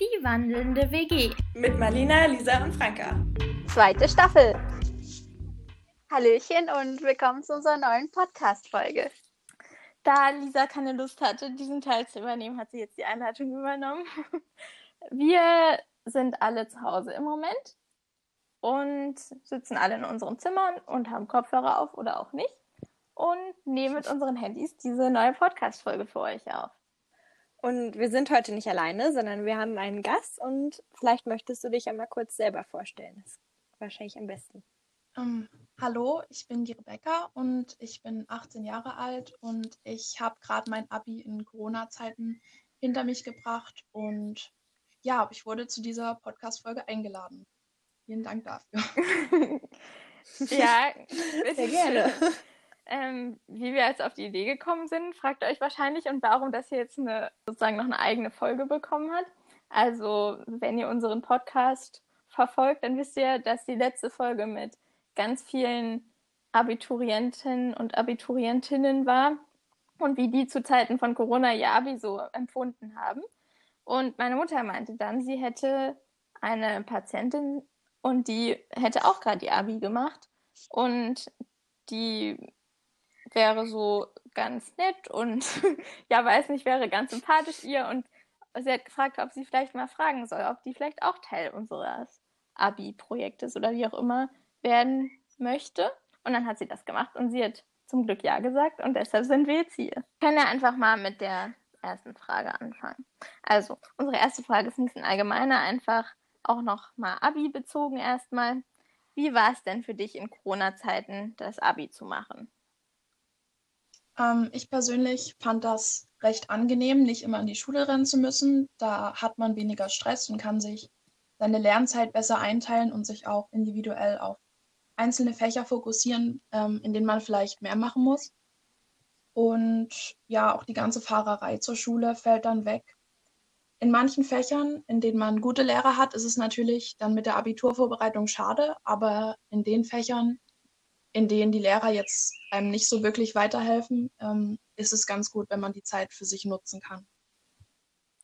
Die wandelnde WG. Mit Marlina, Lisa und Franka. Zweite Staffel. Hallöchen und willkommen zu unserer neuen Podcast-Folge. Da Lisa keine Lust hatte, diesen Teil zu übernehmen, hat sie jetzt die Einleitung übernommen. Wir sind alle zu Hause im Moment und sitzen alle in unseren Zimmern und haben Kopfhörer auf oder auch nicht und nehmen mit unseren Handys diese neue Podcast-Folge für euch auf. Und wir sind heute nicht alleine, sondern wir haben einen Gast und vielleicht möchtest du dich einmal kurz selber vorstellen. Das ist wahrscheinlich am besten. Um, ähm, hallo, ich bin die Rebecca und ich bin 18 Jahre alt und ich habe gerade mein Abi in Corona-Zeiten hinter mich gebracht und ja, ich wurde zu dieser Podcast-Folge eingeladen. Vielen Dank dafür. ja, sehr gerne. Ähm, wie wir jetzt auf die Idee gekommen sind, fragt ihr euch wahrscheinlich und warum das hier jetzt eine, sozusagen noch eine eigene Folge bekommen hat. Also, wenn ihr unseren Podcast verfolgt, dann wisst ihr, dass die letzte Folge mit ganz vielen Abiturienten und Abiturientinnen war und wie die zu Zeiten von Corona ihr Abi so empfunden haben. Und meine Mutter meinte dann, sie hätte eine Patientin und die hätte auch gerade die Abi gemacht und die wäre so ganz nett und ja, weiß nicht, wäre ganz sympathisch ihr und sie hat gefragt, ob sie vielleicht mal fragen soll, ob die vielleicht auch Teil unseres Abi-Projektes oder wie auch immer werden möchte. Und dann hat sie das gemacht und sie hat zum Glück Ja gesagt und deshalb sind wir jetzt hier. Wir können ja einfach mal mit der ersten Frage anfangen. Also, unsere erste Frage ist ein bisschen allgemeiner, einfach auch noch mal Abi bezogen erstmal. Wie war es denn für dich in Corona-Zeiten, das Abi zu machen? Ähm, ich persönlich fand das recht angenehm, nicht immer in die Schule rennen zu müssen. Da hat man weniger Stress und kann sich seine Lernzeit besser einteilen und sich auch individuell auf einzelne Fächer fokussieren, ähm, in denen man vielleicht mehr machen muss. Und ja, auch die ganze Fahrerei zur Schule fällt dann weg. In manchen Fächern, in denen man gute Lehrer hat, ist es natürlich dann mit der Abiturvorbereitung schade, aber in den Fächern, in denen die Lehrer jetzt einem nicht so wirklich weiterhelfen, ähm, ist es ganz gut, wenn man die Zeit für sich nutzen kann.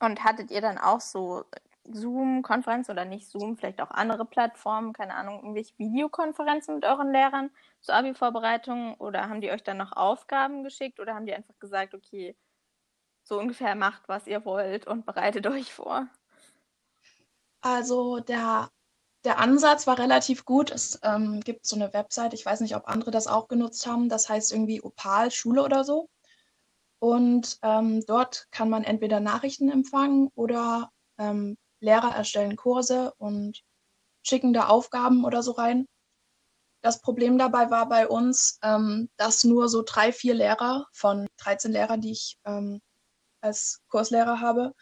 Und hattet ihr dann auch so Zoom-Konferenz oder nicht Zoom, vielleicht auch andere Plattformen, keine Ahnung, irgendwelche Videokonferenzen mit euren Lehrern zur Abi-Vorbereitung oder haben die euch dann noch Aufgaben geschickt oder haben die einfach gesagt, okay, so ungefähr macht, was ihr wollt und bereitet euch vor? Also der, der Ansatz war relativ gut. Es ähm, gibt so eine Website, ich weiß nicht, ob andere das auch genutzt haben, das heißt irgendwie Opal Schule oder so. Und ähm, dort kann man entweder Nachrichten empfangen oder ähm, Lehrer erstellen Kurse und schicken da Aufgaben oder so rein. Das Problem dabei war bei uns, ähm, dass nur so drei, vier Lehrer von 13 Lehrern, die ich ähm, als Kurslehrer habe,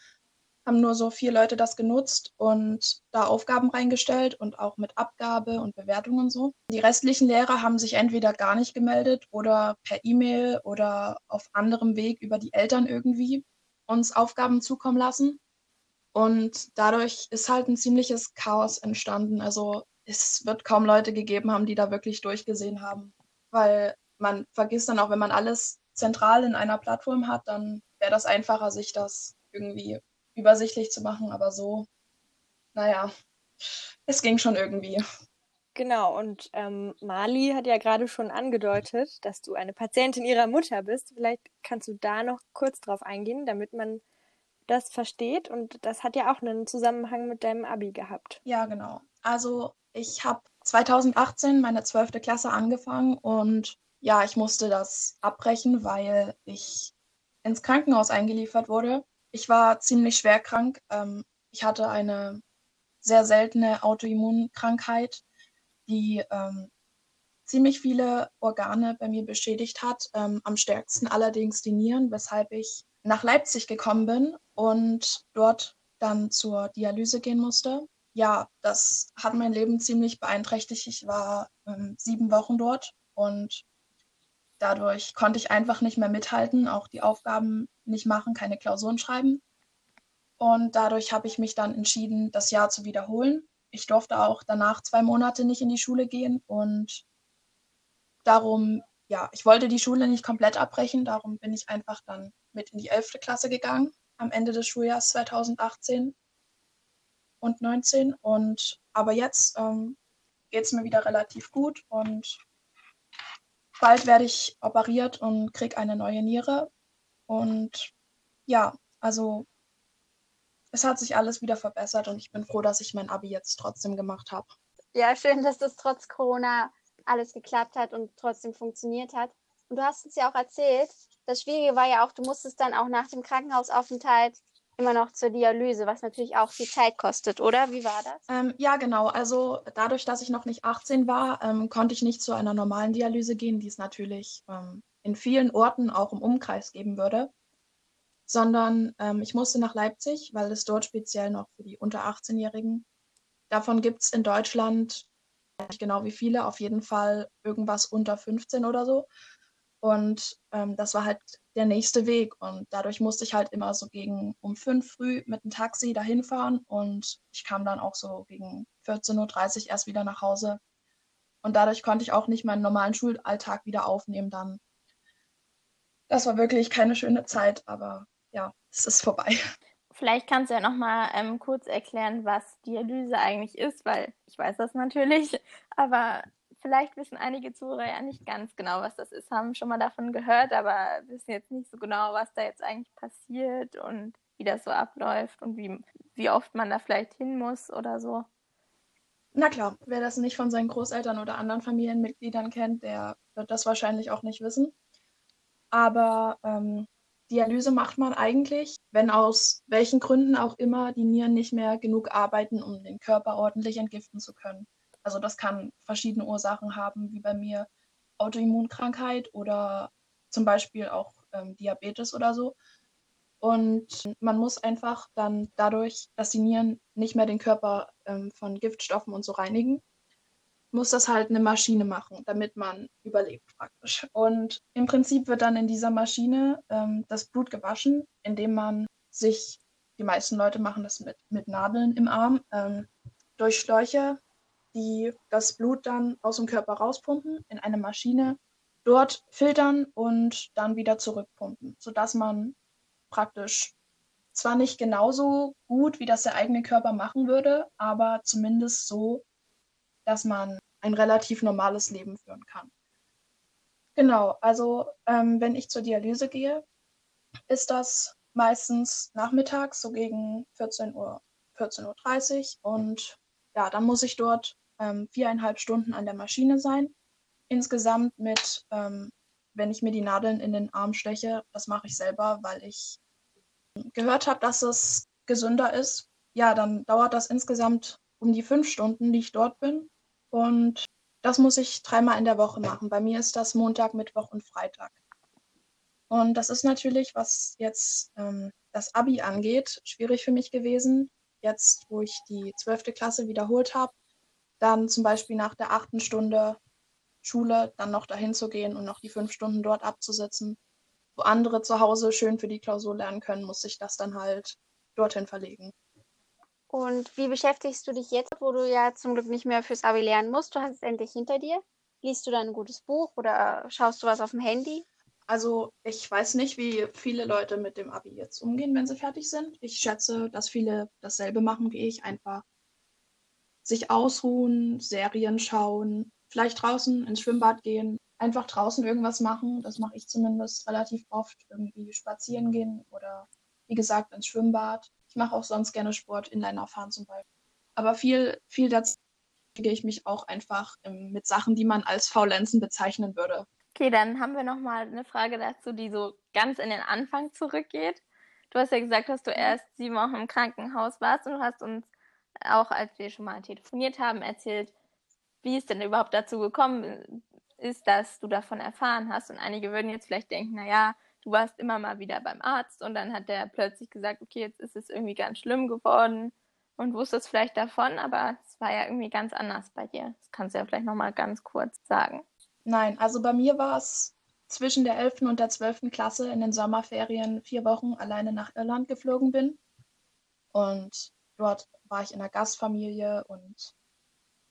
haben nur so vier Leute das genutzt und da Aufgaben reingestellt und auch mit Abgabe und Bewertung und so. Die restlichen Lehrer haben sich entweder gar nicht gemeldet oder per E-Mail oder auf anderem Weg über die Eltern irgendwie uns Aufgaben zukommen lassen. Und dadurch ist halt ein ziemliches Chaos entstanden. Also es wird kaum Leute gegeben haben, die da wirklich durchgesehen haben. Weil man vergisst dann auch, wenn man alles zentral in einer Plattform hat, dann wäre das einfacher, sich das irgendwie übersichtlich zu machen. Aber so, naja, es ging schon irgendwie. Genau, und ähm, Mali hat ja gerade schon angedeutet, dass du eine Patientin ihrer Mutter bist. Vielleicht kannst du da noch kurz drauf eingehen, damit man das versteht. Und das hat ja auch einen Zusammenhang mit deinem Abi gehabt. Ja, genau. Also ich habe 2018 meine 12. Klasse angefangen und ja, ich musste das abbrechen, weil ich ins Krankenhaus eingeliefert wurde. Ich war ziemlich schwer krank. Ähm, ich hatte eine sehr seltene Autoimmunkrankheit, die ähm, ziemlich viele Organe bei mir beschädigt hat. Ähm, am stärksten allerdings die Nieren, weshalb ich nach Leipzig gekommen bin und dort dann zur Dialyse gehen musste. Ja, das hat mein Leben ziemlich beeinträchtigt. Ich war ähm, sieben Wochen dort und dadurch konnte ich einfach nicht mehr mithalten, auch die Aufgaben nicht machen, keine Klausuren schreiben. Und dadurch habe ich mich dann entschieden, das Jahr zu wiederholen. Ich durfte auch danach zwei Monate nicht in die Schule gehen und darum, ja, ich wollte die Schule nicht komplett abbrechen, darum bin ich einfach dann mit in die 11. Klasse gegangen am Ende des Schuljahres 2018. und 19. Und aber jetzt ähm, geht es mir wieder relativ gut und bald werde ich operiert und kriege eine neue Niere. Und ja, also es hat sich alles wieder verbessert und ich bin froh, dass ich mein Abi jetzt trotzdem gemacht habe. Ja, schön, dass das trotz Corona alles geklappt hat und trotzdem funktioniert hat. Und du hast uns ja auch erzählt, das Schwierige war ja auch, du musstest dann auch nach dem Krankenhausaufenthalt immer noch zur Dialyse, was natürlich auch viel Zeit kostet, oder? Wie war das? Ähm, ja, genau. Also dadurch, dass ich noch nicht 18 war, ähm, konnte ich nicht zu einer normalen Dialyse gehen, die es natürlich ähm, in vielen Orten auch im Umkreis geben würde, sondern ähm, ich musste nach Leipzig, weil es dort speziell noch für die unter 18-Jährigen. Davon gibt es in Deutschland nicht genau wie viele, auf jeden Fall irgendwas unter 15 oder so. Und ähm, das war halt der nächste Weg. Und dadurch musste ich halt immer so gegen um fünf früh mit dem Taxi dahin fahren. Und ich kam dann auch so gegen 14.30 Uhr erst wieder nach Hause. Und dadurch konnte ich auch nicht meinen normalen Schulalltag wieder aufnehmen dann. Das war wirklich keine schöne Zeit, aber ja, es ist vorbei. Vielleicht kannst du ja noch mal ähm, kurz erklären, was Dialyse eigentlich ist, weil ich weiß das natürlich, aber vielleicht wissen einige Zuhörer ja nicht ganz genau, was das ist, haben schon mal davon gehört, aber wissen jetzt nicht so genau, was da jetzt eigentlich passiert und wie das so abläuft und wie, wie oft man da vielleicht hin muss oder so. Na klar, wer das nicht von seinen Großeltern oder anderen Familienmitgliedern kennt, der wird das wahrscheinlich auch nicht wissen. Aber ähm, Dialyse macht man eigentlich, wenn aus welchen Gründen auch immer die Nieren nicht mehr genug arbeiten, um den Körper ordentlich entgiften zu können. Also das kann verschiedene Ursachen haben, wie bei mir Autoimmunkrankheit oder zum Beispiel auch ähm, Diabetes oder so. Und man muss einfach dann dadurch, dass die Nieren nicht mehr den Körper ähm, von Giftstoffen und so reinigen, muss das halt eine Maschine machen, damit man überlebt praktisch. Und im Prinzip wird dann in dieser Maschine ähm, das Blut gewaschen, indem man sich, die meisten Leute machen das mit, mit Nadeln im Arm, ähm, durch Schläuche die das Blut dann aus dem Körper rauspumpen in eine Maschine, dort filtern und dann wieder zurückpumpen, sodass man praktisch zwar nicht genauso gut, wie das der eigene Körper machen würde, aber zumindest so, dass man ein relativ normales Leben führen kann. Genau, also ähm, wenn ich zur Dialyse gehe, ist das meistens nachmittags, so gegen 14 Uhr, 14.30 Uhr. Und ja, dann muss ich dort ähm, viereinhalb Stunden an der Maschine sein. Insgesamt mit, ähm, wenn ich mir die Nadeln in den Arm steche, das mache ich selber, weil ich gehört habe, dass es gesünder ist. Ja, dann dauert das insgesamt um die fünf Stunden, die ich dort bin. Und das muss ich dreimal in der Woche machen. Bei mir ist das Montag, Mittwoch und Freitag. Und das ist natürlich, was jetzt ähm, das Abi angeht, schwierig für mich gewesen. Jetzt, wo ich die zwölfte Klasse wiederholt habe, dann zum Beispiel nach der achten Stunde Schule dann noch dahin zu gehen und noch die fünf Stunden dort abzusitzen. Wo andere zu Hause schön für die Klausur lernen können, muss ich das dann halt dorthin verlegen. Und wie beschäftigst du dich jetzt, wo du ja zum Glück nicht mehr fürs Abi lernen musst? Du hast es endlich hinter dir. Liest du dann ein gutes Buch oder schaust du was auf dem Handy? Also ich weiß nicht, wie viele Leute mit dem Abi jetzt umgehen, wenn sie fertig sind. Ich schätze, dass viele dasselbe machen wie ich, einfach sich ausruhen, Serien schauen, vielleicht draußen ins Schwimmbad gehen, einfach draußen irgendwas machen. Das mache ich zumindest relativ oft. Irgendwie spazieren gehen oder wie gesagt ins Schwimmbad. Ich mache auch sonst gerne Sport, Inliner fahren zum Beispiel. Aber viel, viel dazu gehe ich mich auch einfach mit Sachen, die man als Faulenzen bezeichnen würde. Okay, dann haben wir nochmal eine Frage dazu, die so ganz in den Anfang zurückgeht. Du hast ja gesagt, dass du mhm. erst sieben Wochen im Krankenhaus warst und du hast uns auch als wir schon mal telefoniert haben, erzählt, wie es denn überhaupt dazu gekommen ist, dass du davon erfahren hast. Und einige würden jetzt vielleicht denken, naja, du warst immer mal wieder beim Arzt und dann hat der plötzlich gesagt, okay, jetzt ist es irgendwie ganz schlimm geworden und wusstest vielleicht davon, aber es war ja irgendwie ganz anders bei dir. Das kannst du ja vielleicht nochmal ganz kurz sagen. Nein, also bei mir war es zwischen der 11. und der 12. Klasse in den Sommerferien vier Wochen alleine nach Irland geflogen bin. Und dort war ich in einer Gastfamilie und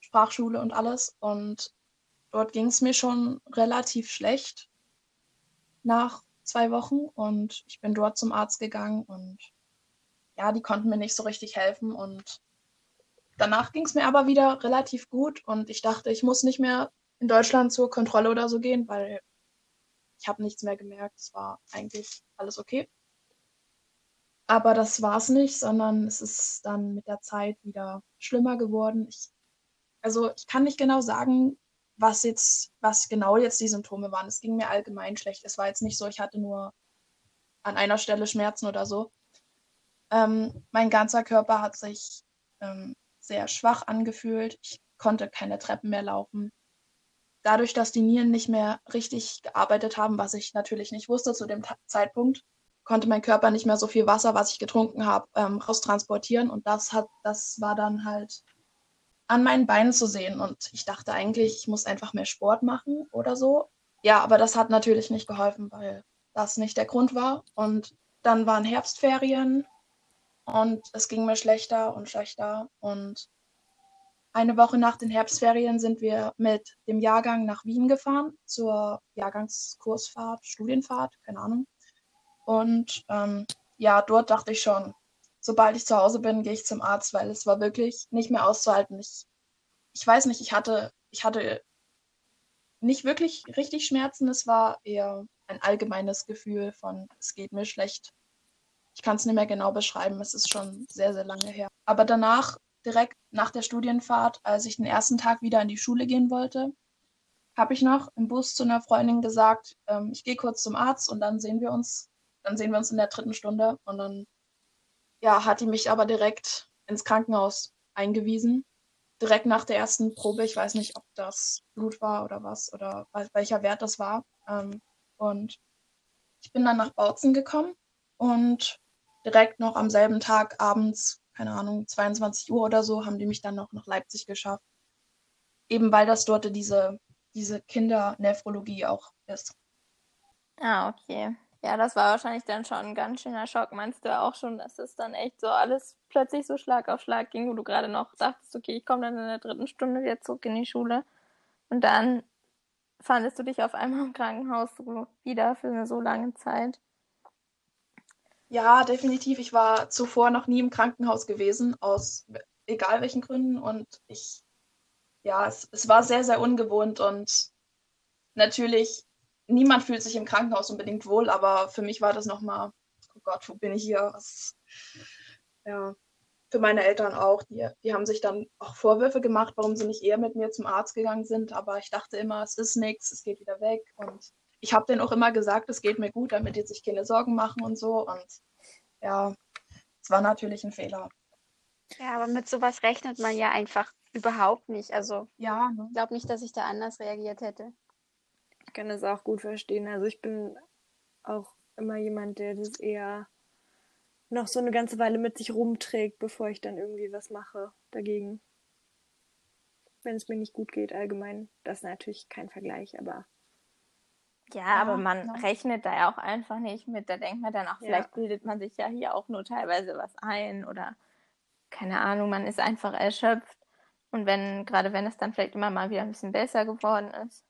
Sprachschule und alles. Und dort ging es mir schon relativ schlecht nach zwei Wochen. Und ich bin dort zum Arzt gegangen und ja, die konnten mir nicht so richtig helfen. Und danach ging es mir aber wieder relativ gut und ich dachte, ich muss nicht mehr in Deutschland zur Kontrolle oder so gehen, weil ich habe nichts mehr gemerkt. Es war eigentlich alles okay. Aber das war es nicht, sondern es ist dann mit der Zeit wieder schlimmer geworden. Ich, also ich kann nicht genau sagen, was jetzt, was genau jetzt die Symptome waren. Es ging mir allgemein schlecht. Es war jetzt nicht so, ich hatte nur an einer Stelle Schmerzen oder so. Ähm, mein ganzer Körper hat sich ähm, sehr schwach angefühlt. Ich konnte keine Treppen mehr laufen. Dadurch, dass die Nieren nicht mehr richtig gearbeitet haben, was ich natürlich nicht wusste zu dem Ta Zeitpunkt, konnte mein Körper nicht mehr so viel Wasser, was ich getrunken habe, ähm, raustransportieren. Und das hat, das war dann halt an meinen Beinen zu sehen. Und ich dachte eigentlich, ich muss einfach mehr Sport machen oder so. Ja, aber das hat natürlich nicht geholfen, weil das nicht der Grund war. Und dann waren Herbstferien und es ging mir schlechter und schlechter. Und eine Woche nach den Herbstferien sind wir mit dem Jahrgang nach Wien gefahren zur Jahrgangskursfahrt, Studienfahrt, keine Ahnung. Und ähm, ja, dort dachte ich schon, sobald ich zu Hause bin, gehe ich zum Arzt, weil es war wirklich nicht mehr auszuhalten. Ich, ich weiß nicht, ich hatte, ich hatte nicht wirklich richtig Schmerzen. Es war eher ein allgemeines Gefühl von, es geht mir schlecht. Ich kann es nicht mehr genau beschreiben. Es ist schon sehr, sehr lange her. Aber danach, direkt nach der Studienfahrt, als ich den ersten Tag wieder in die Schule gehen wollte, habe ich noch im Bus zu einer Freundin gesagt, ähm, ich gehe kurz zum Arzt und dann sehen wir uns dann sehen wir uns in der dritten Stunde und dann ja, hat die mich aber direkt ins Krankenhaus eingewiesen. Direkt nach der ersten Probe. Ich weiß nicht, ob das Blut war oder was oder welcher Wert das war. Ähm, und ich bin dann nach Bautzen gekommen und direkt noch am selben Tag abends, keine Ahnung, 22 Uhr oder so, haben die mich dann noch nach Leipzig geschafft. Eben weil das dort diese, diese Kindernephrologie auch ist. Ah, okay. Ja, das war wahrscheinlich dann schon ein ganz schöner Schock. Meinst du auch schon, dass es dann echt so alles plötzlich so Schlag auf Schlag ging, wo du gerade noch dachtest, okay, ich komme dann in der dritten Stunde wieder zurück in die Schule. Und dann fandest du dich auf einmal im Krankenhaus wieder für eine so lange Zeit. Ja, definitiv. Ich war zuvor noch nie im Krankenhaus gewesen, aus egal welchen Gründen. Und ich, ja, es, es war sehr, sehr ungewohnt und natürlich niemand fühlt sich im Krankenhaus unbedingt wohl, aber für mich war das nochmal, oh Gott, wo bin ich hier? Was, ja, für meine Eltern auch. Die, die haben sich dann auch Vorwürfe gemacht, warum sie nicht eher mit mir zum Arzt gegangen sind. Aber ich dachte immer, es ist nichts, es geht wieder weg. Und ich habe denen auch immer gesagt, es geht mir gut, damit die sich keine Sorgen machen und so. Und ja, es war natürlich ein Fehler. Ja, aber mit sowas rechnet man ja einfach überhaupt nicht. Also ja, ne? ich glaube nicht, dass ich da anders reagiert hätte. Ich kann das auch gut verstehen. Also ich bin auch immer jemand, der das eher noch so eine ganze Weile mit sich rumträgt, bevor ich dann irgendwie was mache dagegen. Wenn es mir nicht gut geht, allgemein. Das ist natürlich kein Vergleich, aber. Ja, ja aber man ja. rechnet da ja auch einfach nicht mit. Da denkt man dann auch, vielleicht ja. bildet man sich ja hier auch nur teilweise was ein oder keine Ahnung, man ist einfach erschöpft. Und wenn, gerade wenn es dann vielleicht immer mal wieder ein bisschen besser geworden ist,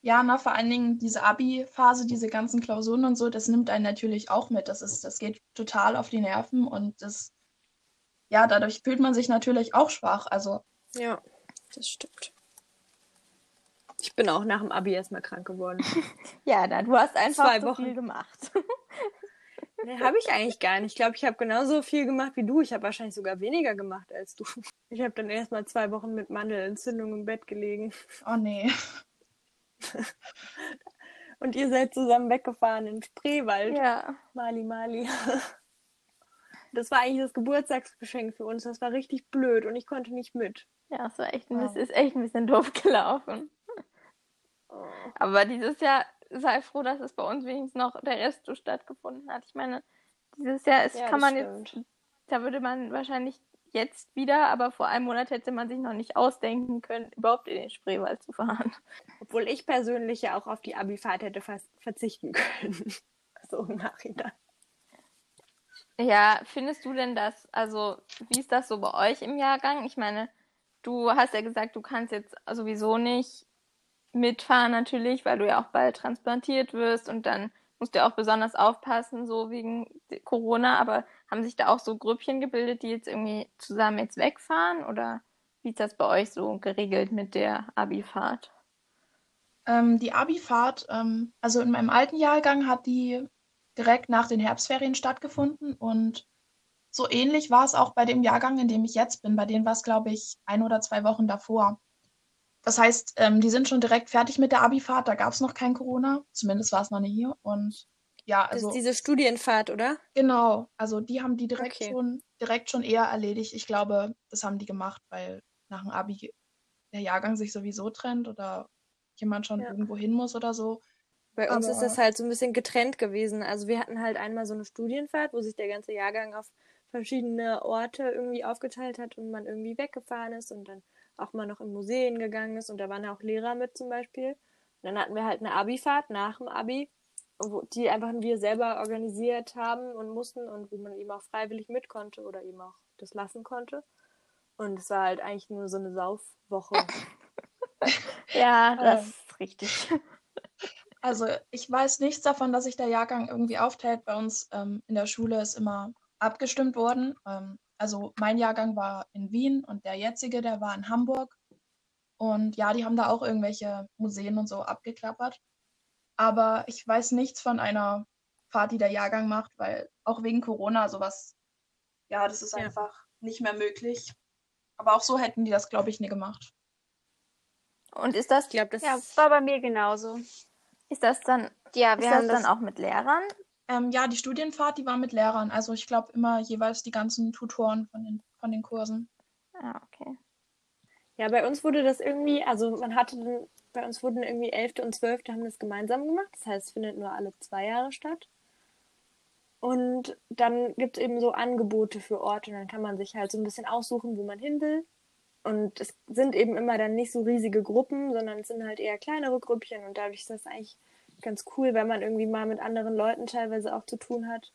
ja, na, vor allen Dingen diese Abi-Phase, diese ganzen Klausuren und so, das nimmt einen natürlich auch mit. Das ist, das geht total auf die Nerven und das, ja, dadurch fühlt man sich natürlich auch schwach. Also. Ja, das stimmt. Ich bin auch nach dem Abi erstmal krank geworden. ja, da, du hast einfach Zwei Wochen. viel gemacht. nee, habe ich eigentlich gar nicht. Ich glaube, ich habe genauso viel gemacht wie du. Ich habe wahrscheinlich sogar weniger gemacht als du. Ich habe dann erstmal zwei Wochen mit Mandelentzündung im Bett gelegen. Oh nee. Und ihr seid zusammen weggefahren in Spreewald. Ja. Mali, Mali. Das war eigentlich das Geburtstagsgeschenk für uns. Das war richtig blöd und ich konnte nicht mit. Ja, es war echt ein bisschen, ist echt ein bisschen doof gelaufen. Oh. Aber dieses Jahr sei froh, dass es bei uns wenigstens noch der Rest so stattgefunden hat. Ich meine, dieses Jahr ist, ja, kann man stimmt. jetzt, da würde man wahrscheinlich jetzt wieder, aber vor einem Monat hätte man sich noch nicht ausdenken können, überhaupt in den Spreewald zu fahren. Obwohl ich persönlich ja auch auf die Abifahrt hätte fast verzichten können. so im Nachhinein. Ja, findest du denn das, also wie ist das so bei euch im Jahrgang? Ich meine, du hast ja gesagt, du kannst jetzt sowieso nicht mitfahren natürlich, weil du ja auch bald transplantiert wirst und dann musst du auch besonders aufpassen, so wegen Corona, aber haben sich da auch so Grüppchen gebildet, die jetzt irgendwie zusammen jetzt wegfahren oder wie ist das bei euch so geregelt mit der Abifahrt? Ähm, die Abifahrt, ähm, also in meinem alten Jahrgang hat die direkt nach den Herbstferien stattgefunden und so ähnlich war es auch bei dem Jahrgang, in dem ich jetzt bin. Bei denen war es, glaube ich, ein oder zwei Wochen davor. Das heißt, ähm, die sind schon direkt fertig mit der Abifahrt. Da gab es noch kein Corona. Zumindest war es noch nicht hier. Und ja, also. Das ist diese Studienfahrt, oder? Genau. Also die haben die direkt Okay. schon direkt schon eher erledigt. Ich glaube, das haben die gemacht, weil nach dem Abi der Jahrgang sich sowieso trennt oder jemand schon Ja. irgendwo hin muss oder so. Bei uns ist Aber- das halt so ein bisschen getrennt gewesen. Also wir hatten halt einmal so eine Studienfahrt, wo sich der ganze Jahrgang auf verschiedene Orte irgendwie aufgeteilt hat und man irgendwie weggefahren ist und dann auch mal noch in Museen gegangen ist und da waren ja auch Lehrer mit zum Beispiel. Und dann hatten wir halt eine Abifahrt nach dem Abi, wo, die einfach wir selber organisiert haben und mussten und wo man eben auch freiwillig mit konnte oder eben auch das lassen konnte. Und es war halt eigentlich nur so eine Saufwoche. Ja, das Ähm. ist richtig. Also ich weiß nichts davon, dass sich der Jahrgang irgendwie aufteilt. Bei uns ähm, in der Schule ist immer abgestimmt worden. Ähm, also mein Jahrgang war in Wien und der jetzige, der war in Hamburg. Und ja, die haben da auch irgendwelche Museen und so abgeklappert. Aber ich weiß nichts von einer Fahrt, die der Jahrgang macht, weil auch wegen Corona sowas, ja, das ist Ja. einfach nicht mehr möglich. Aber auch so hätten die das, glaube ich, nie gemacht. Und ist das, Ich glaube, das Ja, war bei mir genauso. ist das dann, Ja, wir haben das dann auch mit Lehrern? Ähm, ja, die Studienfahrt, die war mit Lehrern. Also ich glaube immer jeweils die ganzen Tutoren von den, von den Kursen. Ah, okay. Ja, bei uns wurde das irgendwie, also man hatte bei uns wurden irgendwie Elfte und Zwölfte haben das gemeinsam gemacht. Das heißt, es findet nur alle zwei Jahre statt. Und dann gibt es eben so Angebote für Orte und dann kann man sich halt so ein bisschen aussuchen, wo man hin will. Und es sind eben immer dann nicht so riesige Gruppen, sondern es sind halt eher kleinere Grüppchen und dadurch ist das eigentlich ganz cool, weil man irgendwie mal mit anderen Leuten teilweise auch zu tun hat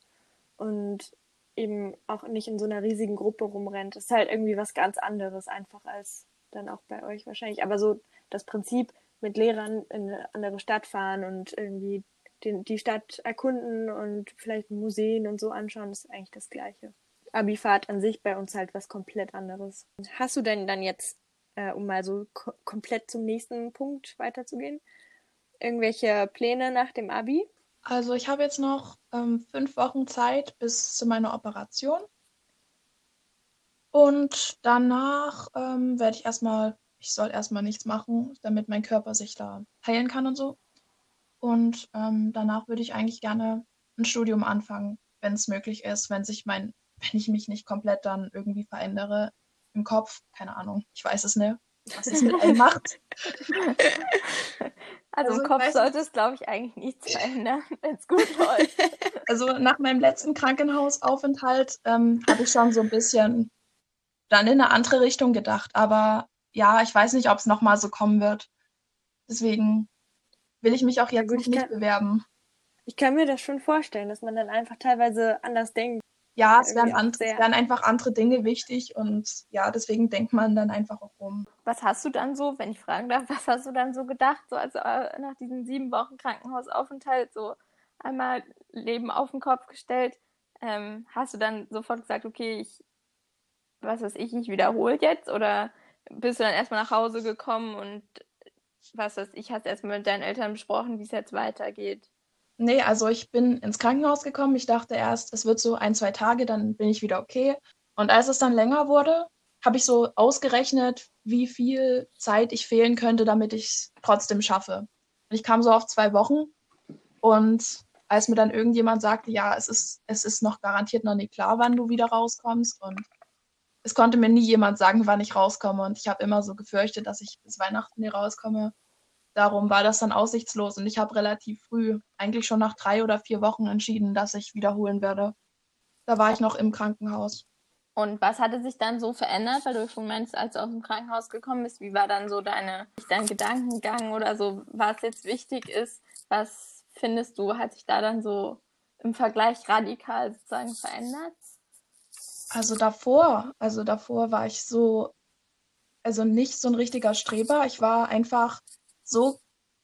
und eben auch nicht in so einer riesigen Gruppe rumrennt. Das ist halt irgendwie was ganz anderes einfach als dann auch bei euch wahrscheinlich. Aber so das Prinzip mit Lehrern in eine andere Stadt fahren und irgendwie den, die Stadt erkunden und vielleicht Museen und so anschauen, ist eigentlich das Gleiche. Abifahrt an sich bei uns halt was komplett anderes. Hast du denn dann jetzt, äh, um mal so ko komplett zum nächsten Punkt weiterzugehen, irgendwelche Pläne nach dem Abi? Also ich habe jetzt noch ähm, fünf Wochen Zeit bis zu meiner Operation. Und danach ähm, werde ich erstmal, ich soll erstmal nichts machen, damit mein Körper sich da heilen kann und so. Und ähm, danach würde ich eigentlich gerne ein Studium anfangen, wenn es möglich ist, wenn sich mein, wenn ich mich nicht komplett dann irgendwie verändere im Kopf. Keine Ahnung, ich weiß es nicht, was es mit einem macht. Also, Also im Kopf sollte es, glaube ich, eigentlich nichts verändern, wenn es gut läuft. Also nach meinem letzten Krankenhausaufenthalt ähm, habe ich schon so ein bisschen dann in eine andere Richtung gedacht. Aber ja, ich weiß nicht, ob es nochmal so kommen wird. Deswegen will ich mich auch jetzt gut, noch ich nicht kann- bewerben. Ich kann mir das schon vorstellen, dass man dann einfach teilweise anders denkt. Ja, es werden, Irgendwie auch and sehr- es werden einfach andere Dinge wichtig und ja, deswegen denkt man dann einfach auch rum. Was hast du dann so, wenn ich fragen darf, was hast du dann so gedacht, so also äh, nach diesen sieben Wochen Krankenhausaufenthalt, so einmal Leben auf den Kopf gestellt, ähm, hast du dann sofort gesagt, okay, ich, was weiß ich, ich wiederhole jetzt oder bist du dann erstmal nach Hause gekommen und was weiß ich, hast erstmal mit deinen Eltern besprochen, wie es jetzt weitergeht? Nee, also ich bin ins Krankenhaus gekommen. Ich dachte erst, es wird so ein, zwei Tage, dann bin ich wieder okay. Und als es dann länger wurde, habe ich so ausgerechnet, wie viel Zeit ich fehlen könnte, damit ich es trotzdem schaffe. Und ich kam so auf zwei Wochen. Und als mir dann irgendjemand sagte, ja, es ist, es ist noch garantiert noch nicht klar, wann du wieder rauskommst. Und es konnte mir nie jemand sagen, wann ich rauskomme. Und ich habe immer so gefürchtet, dass ich bis Weihnachten nie rauskomme. Darum war das dann aussichtslos. Und ich habe relativ früh, eigentlich schon nach drei oder vier Wochen, entschieden, dass ich wiederholen werde. Da war ich noch im Krankenhaus. Und was hatte sich dann so verändert, weil du schon meinst, als du aus dem Krankenhaus gekommen bist, wie war dann so deine, dein Gedankengang oder so, was jetzt wichtig ist? Was findest du, hat sich da dann so im Vergleich radikal sozusagen verändert? Also davor, also davor war ich so, also nicht so ein richtiger Streber. Ich war einfach so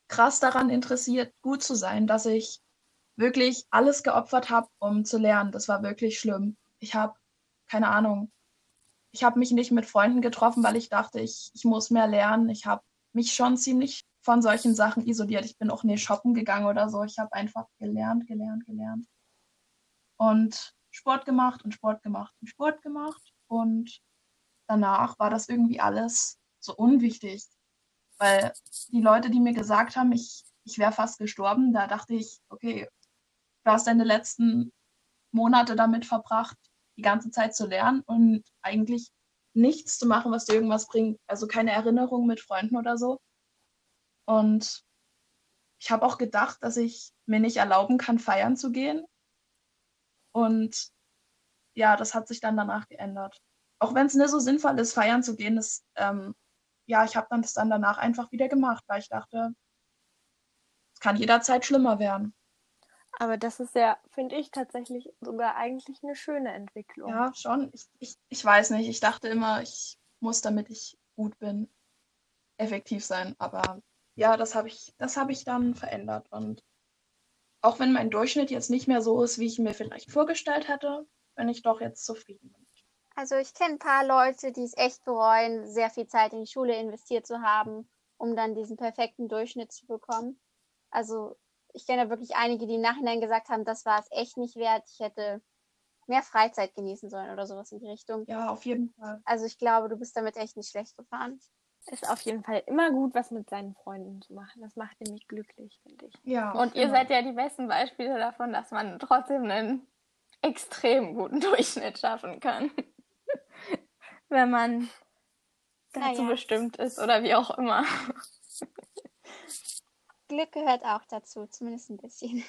krass daran interessiert, gut zu sein, dass ich wirklich alles geopfert habe, um zu lernen. Das war wirklich schlimm. Ich habe, keine Ahnung, ich habe mich nicht mit Freunden getroffen, weil ich dachte, ich, ich muss mehr lernen. Ich habe mich schon ziemlich von solchen Sachen isoliert. Ich bin auch nie shoppen gegangen oder so. Ich habe einfach gelernt, gelernt, gelernt. Und Sport gemacht und Sport gemacht und Sport gemacht. Und danach war das irgendwie alles so unwichtig. Weil die Leute, die mir gesagt haben, ich, ich wäre fast gestorben, da dachte ich, okay, du hast deine letzten Monate damit verbracht, die ganze Zeit zu lernen und eigentlich nichts zu machen, was dir irgendwas bringt. Also keine Erinnerung mit Freunden oder so. Und ich habe auch gedacht, dass ich mir nicht erlauben kann, feiern zu gehen. Und ja, das hat sich dann danach geändert. Auch wenn es nicht so sinnvoll ist, feiern zu gehen, ist, ähm, ja, ich habe dann das dann danach einfach wieder gemacht, weil ich dachte, es kann jederzeit schlimmer werden. Aber das ist ja, finde ich, tatsächlich sogar eigentlich eine schöne Entwicklung. Ja, schon. Ich, ich, ich weiß nicht. Ich dachte immer, ich muss, damit ich gut bin, effektiv sein. Aber ja, das habe ich, das habe ich dann verändert. Und auch wenn mein Durchschnitt jetzt nicht mehr so ist, wie ich mir vielleicht vorgestellt hätte, bin ich doch jetzt zufrieden. Also ich kenne ein paar Leute, die es echt bereuen, sehr viel Zeit in die Schule investiert zu haben, um dann diesen perfekten Durchschnitt zu bekommen. Also ich kenne wirklich einige, die im Nachhinein gesagt haben, das war es echt nicht wert. Ich hätte mehr Freizeit genießen sollen oder sowas in die Richtung. Ja, auf jeden Fall. Also ich glaube, du bist damit echt nicht schlecht gefahren. Ist auf jeden Fall immer gut, was mit seinen Freunden zu machen. Das macht nämlich glücklich, finde ich. Ja. Und ihr genau. seid ja die besten Beispiele davon, dass man trotzdem einen extrem guten Durchschnitt schaffen kann. Wenn man dazu naja. bestimmt ist oder wie auch immer. Glück gehört auch dazu, zumindest ein bisschen.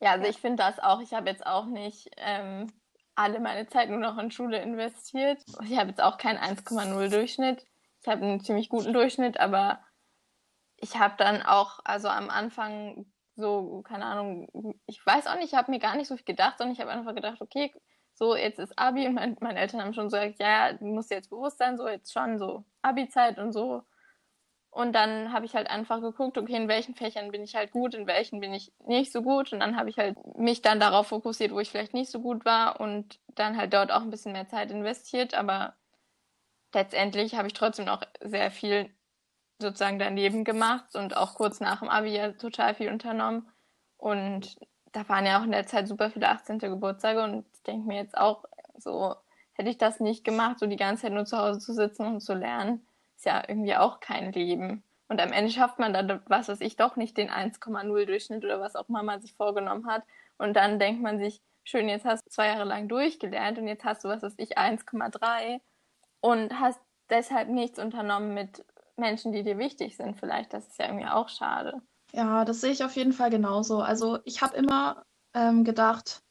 Ja, also ich finde das auch. Ich habe jetzt auch nicht ähm, alle meine Zeit nur noch in Schule investiert. Ich habe jetzt auch keinen 1,0 Durchschnitt. Ich habe einen ziemlich guten Durchschnitt, aber ich habe dann auch, also am Anfang so, keine Ahnung, ich weiß auch nicht, ich habe mir gar nicht so viel gedacht, sondern ich habe einfach gedacht, okay, so, jetzt ist Abi mein, meine Eltern haben schon gesagt, ja, du musst jetzt bewusst sein, so jetzt schon so Abi-Zeit und so und dann habe ich halt einfach geguckt, okay, in welchen Fächern bin ich halt gut, in welchen bin ich nicht so gut. Und dann habe ich halt mich dann darauf fokussiert, wo ich vielleicht nicht so gut war und dann halt dort auch ein bisschen mehr Zeit investiert. Aber letztendlich habe ich trotzdem noch sehr viel sozusagen daneben gemacht und auch kurz nach dem Abi ja total viel unternommen. Und da waren ja auch in der Zeit super viele 18. Geburtstage und ich denke mir jetzt auch so, hätte ich das nicht gemacht, so die ganze Zeit nur zu Hause zu sitzen und zu lernen, ist ja irgendwie auch kein Leben. Und am Ende schafft man dann, was weiß ich, doch nicht den 1,0 Durchschnitt oder was auch immer man sich vorgenommen hat. Und dann denkt man sich, schön, jetzt hast du zwei Jahre lang durchgelernt und jetzt hast du, was weiß ich, 1,3 und hast deshalb nichts unternommen mit Menschen, die dir wichtig sind. Vielleicht, das ist ja irgendwie auch schade. Ja, das sehe ich auf jeden Fall genauso. Also ich habe immer ähm, gedacht,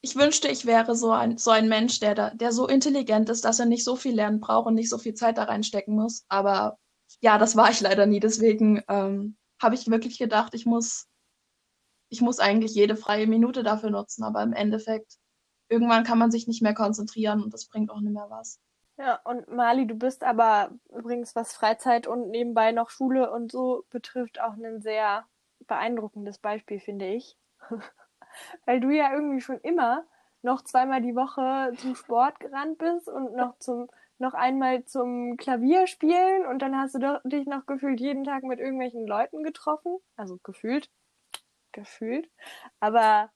ich wünschte, ich wäre so ein, so ein Mensch, der, da, der so intelligent ist, dass er nicht so viel lernen braucht und nicht so viel Zeit da reinstecken muss. Aber ja, das war ich leider nie. Deswegen ähm, habe ich wirklich gedacht, ich muss, ich muss eigentlich jede freie Minute dafür nutzen. Aber im Endeffekt, irgendwann kann man sich nicht mehr konzentrieren und das bringt auch nicht mehr was. Ja, und Mali, du bist aber übrigens, was Freizeit und nebenbei noch Schule und so betrifft, auch ein sehr beeindruckendes Beispiel, finde ich. weil du ja irgendwie schon immer noch zweimal die Woche zum Sport gerannt bist und noch zum noch einmal zum Klavier spielen und dann hast du doch, dich noch gefühlt jeden Tag mit irgendwelchen Leuten getroffen. Also gefühlt. Gefühlt. Aber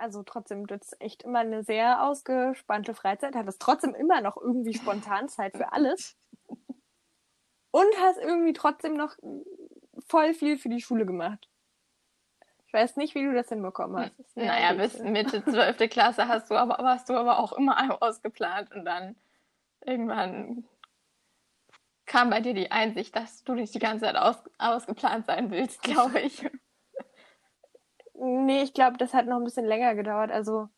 also trotzdem, du hast echt immer eine sehr ausgespannte Freizeit, hattest trotzdem immer noch irgendwie spontan Zeit für alles. Und hast irgendwie trotzdem noch voll viel für die Schule gemacht. Ich weiß nicht, wie du das hinbekommen hast. Naja, bis Mitte 12. Klasse hast du aber, warst du aber auch immer ausgeplant und dann irgendwann kam bei dir die Einsicht, dass du nicht die ganze Zeit aus, ausgeplant sein willst, glaube ich. nee, ich glaube, das hat noch ein bisschen länger gedauert. Also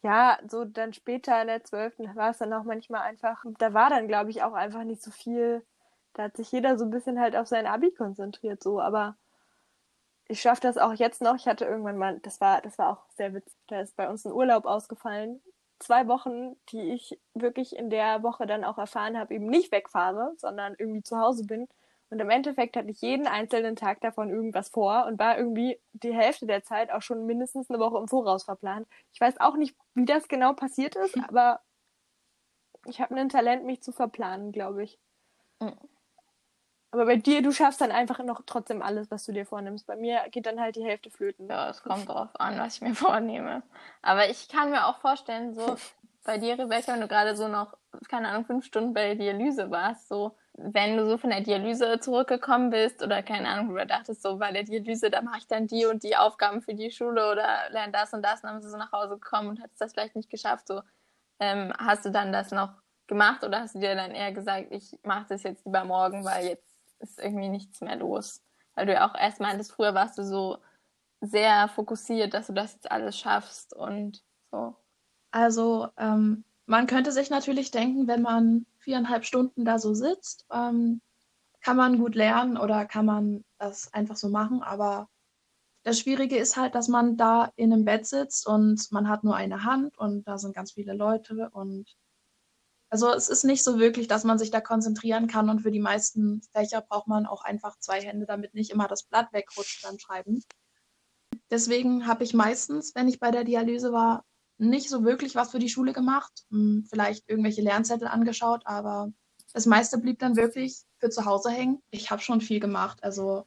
ja, so dann später in der 12. war es dann auch manchmal einfach, da war dann, glaube ich, auch einfach nicht so viel. Da hat sich jeder so ein bisschen halt auf sein Abi konzentriert, so, aber ich schaffe das auch jetzt noch. Ich hatte irgendwann mal, das war, das war auch sehr witzig, da ist bei uns ein Urlaub ausgefallen. Zwei Wochen, die ich wirklich in der Woche dann auch erfahren habe, eben nicht wegfahre, sondern irgendwie zu Hause bin. Und im Endeffekt hatte ich jeden einzelnen Tag davon irgendwas vor und war irgendwie die Hälfte der Zeit auch schon mindestens eine Woche im Voraus verplant. Ich weiß auch nicht, wie das genau passiert ist, aber ich habe ein Talent, mich zu verplanen, glaube ich. Mhm. Aber bei dir, du schaffst dann einfach noch trotzdem alles, was du dir vornimmst. Bei mir geht dann halt die Hälfte flöten. Ja, es kommt drauf an, was ich mir vornehme. Aber ich kann mir auch vorstellen, so bei dir, Rebecca, wenn du gerade so noch, keine Ahnung, fünf Stunden bei der Dialyse warst, so, wenn du so von der Dialyse zurückgekommen bist oder keine Ahnung, du dachtest so, bei der Dialyse, da mache ich dann die und die Aufgaben für die Schule oder lerne das und das, und dann bist du so nach Hause gekommen und hast das vielleicht nicht geschafft, so, ähm, hast du dann das noch gemacht oder hast du dir dann eher gesagt, ich mache das jetzt lieber morgen, weil jetzt ist irgendwie nichts mehr los? Weil du ja auch erst meintest, früher warst du so sehr fokussiert, dass du das jetzt alles schaffst und so. Also ähm, man könnte sich natürlich denken, wenn man viereinhalb Stunden da so sitzt, ähm, kann man gut lernen oder kann man das einfach so machen. Aber das Schwierige ist halt, dass man da in einem Bett sitzt und man hat nur eine Hand und da sind ganz viele Leute und also es ist nicht so wirklich, dass man sich da konzentrieren kann und für die meisten Fächer braucht man auch einfach zwei Hände, damit nicht immer das Blatt wegrutscht beim Schreiben. Deswegen habe ich meistens, wenn ich bei der Dialyse war, nicht so wirklich was für die Schule gemacht. Hm, Vielleicht irgendwelche Lernzettel angeschaut, aber das meiste blieb dann wirklich für zu Hause hängen. Ich habe schon viel gemacht. Also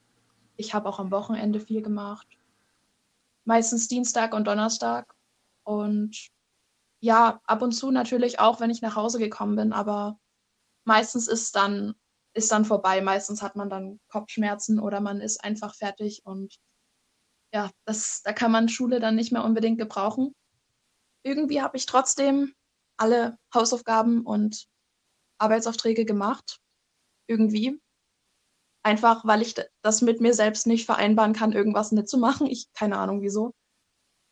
ich habe auch am Wochenende viel gemacht. Meistens Dienstag und Donnerstag. Und ja, ab und zu natürlich auch, wenn ich nach Hause gekommen bin, aber meistens ist dann, ist dann vorbei. Meistens hat man dann Kopfschmerzen oder man ist einfach fertig und ja, das, da kann man Schule dann nicht mehr unbedingt gebrauchen. Irgendwie habe ich trotzdem alle Hausaufgaben und Arbeitsaufträge gemacht. Irgendwie. Einfach, weil ich das mit mir selbst nicht vereinbaren kann, irgendwas nicht zu machen. Ich, keine Ahnung wieso.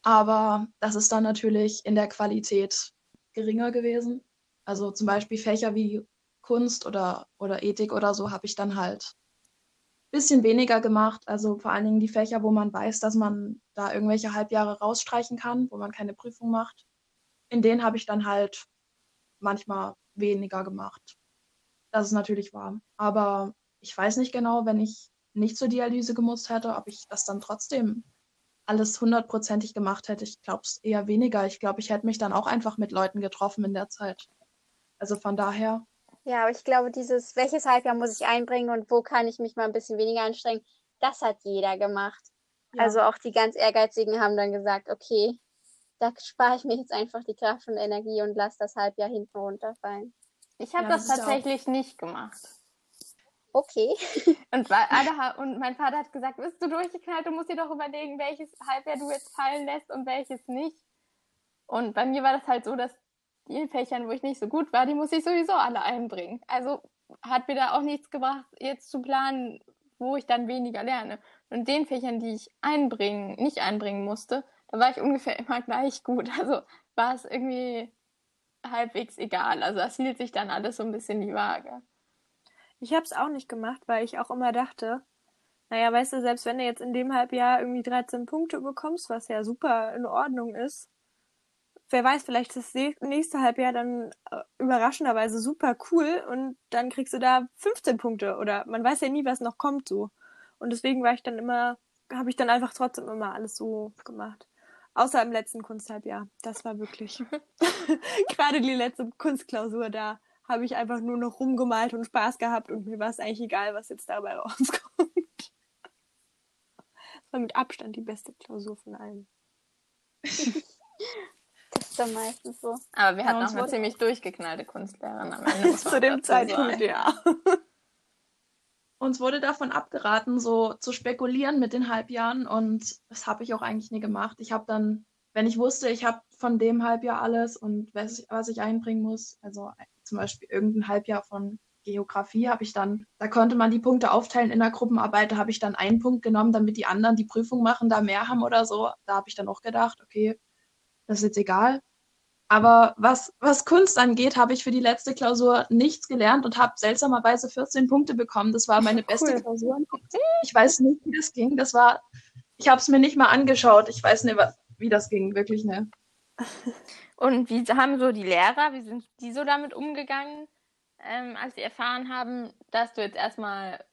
Aber das ist dann natürlich in der Qualität geringer gewesen. Also zum Beispiel Fächer wie Kunst oder, oder Ethik oder so habe ich dann halt ein bisschen weniger gemacht. Also vor allen Dingen die Fächer, wo man weiß, dass man da irgendwelche Halbjahre rausstreichen kann, wo man keine Prüfung macht. In denen habe ich dann halt manchmal weniger gemacht. Das ist natürlich wahr. Aber ich weiß nicht genau, wenn ich nicht zur Dialyse gemusst hätte, ob ich das dann trotzdem alles hundertprozentig gemacht hätte. Ich glaube es eher weniger. Ich glaube, ich hätte mich dann auch einfach mit Leuten getroffen in der Zeit. Also von daher, Ja, aber ich glaube, dieses, welches Halbjahr muss ich einbringen und wo kann ich mich mal ein bisschen weniger anstrengen, das hat jeder gemacht. Ja. Also auch die ganz Ehrgeizigen haben dann gesagt, okay, da spare ich mir jetzt einfach die Kraft und Energie und lasse das Halbjahr hinten runterfallen. Ich habe Ja, das das ja auch- tatsächlich nicht gemacht. Okay. Und, ha- und mein Vater hat gesagt, bist du durchgeknallt, du musst dir doch überlegen, welches Halbjahr du jetzt fallen lässt und welches nicht. Und bei mir war das halt so, dass die Fächern, wo ich nicht so gut war, die muss ich sowieso alle einbringen. Also hat mir da auch nichts gebracht, jetzt zu planen, wo ich dann weniger lerne. Und den Fächern, die ich einbringen, nicht einbringen musste, da war ich ungefähr immer gleich gut. Also war es irgendwie halbwegs egal. Also das hielt sich dann alles so ein bisschen die Waage. Ich habe es auch nicht gemacht, weil ich auch immer dachte, naja, weißt du, selbst wenn du jetzt in dem Halbjahr irgendwie 13 Punkte bekommst, was ja super in Ordnung ist, wer weiß, vielleicht ist das nächste Halbjahr dann äh, überraschenderweise super cool und dann kriegst du da 15 Punkte oder man weiß ja nie, was noch kommt so. Und deswegen war ich dann immer, habe ich dann einfach trotzdem immer alles so gemacht. Außer im letzten Kunsthalbjahr. Das war wirklich gerade die letzte Kunstklausur da habe ich einfach nur noch rumgemalt und Spaß gehabt und mir war es eigentlich egal, was jetzt dabei rauskommt. Das war mit Abstand die beste Klausur von allen. Das ist dann meistens so. Aber wir Ja, hatten uns auch eine ziemlich durchgeknallte Kunstlehrerin am Ende. Zu dem Zeitpunkt, ja. uns wurde davon abgeraten, so zu spekulieren mit den Halbjahren und das habe ich auch eigentlich nie gemacht. Ich habe dann, wenn ich wusste, ich habe von dem Halbjahr alles und was ich, was ich einbringen muss, also zum Beispiel irgendein Halbjahr von Geografie habe ich dann, da konnte man die Punkte aufteilen in der Gruppenarbeit, da habe ich dann einen Punkt genommen, damit die anderen die Prüfung machen, da mehr haben oder so. Da habe ich dann auch gedacht, okay, das ist jetzt egal. Aber was, was Kunst angeht, habe ich für die letzte Klausur nichts gelernt und habe seltsamerweise 14 Punkte bekommen. Das war meine beste Cool. Klausur. Ich weiß nicht, wie das ging. Das war, ich habe es mir nicht mal angeschaut. Ich weiß nicht, wie das ging, wirklich ne. Und wie haben so die Lehrer, wie sind die so damit umgegangen, ähm, als sie erfahren haben, dass du jetzt erstmal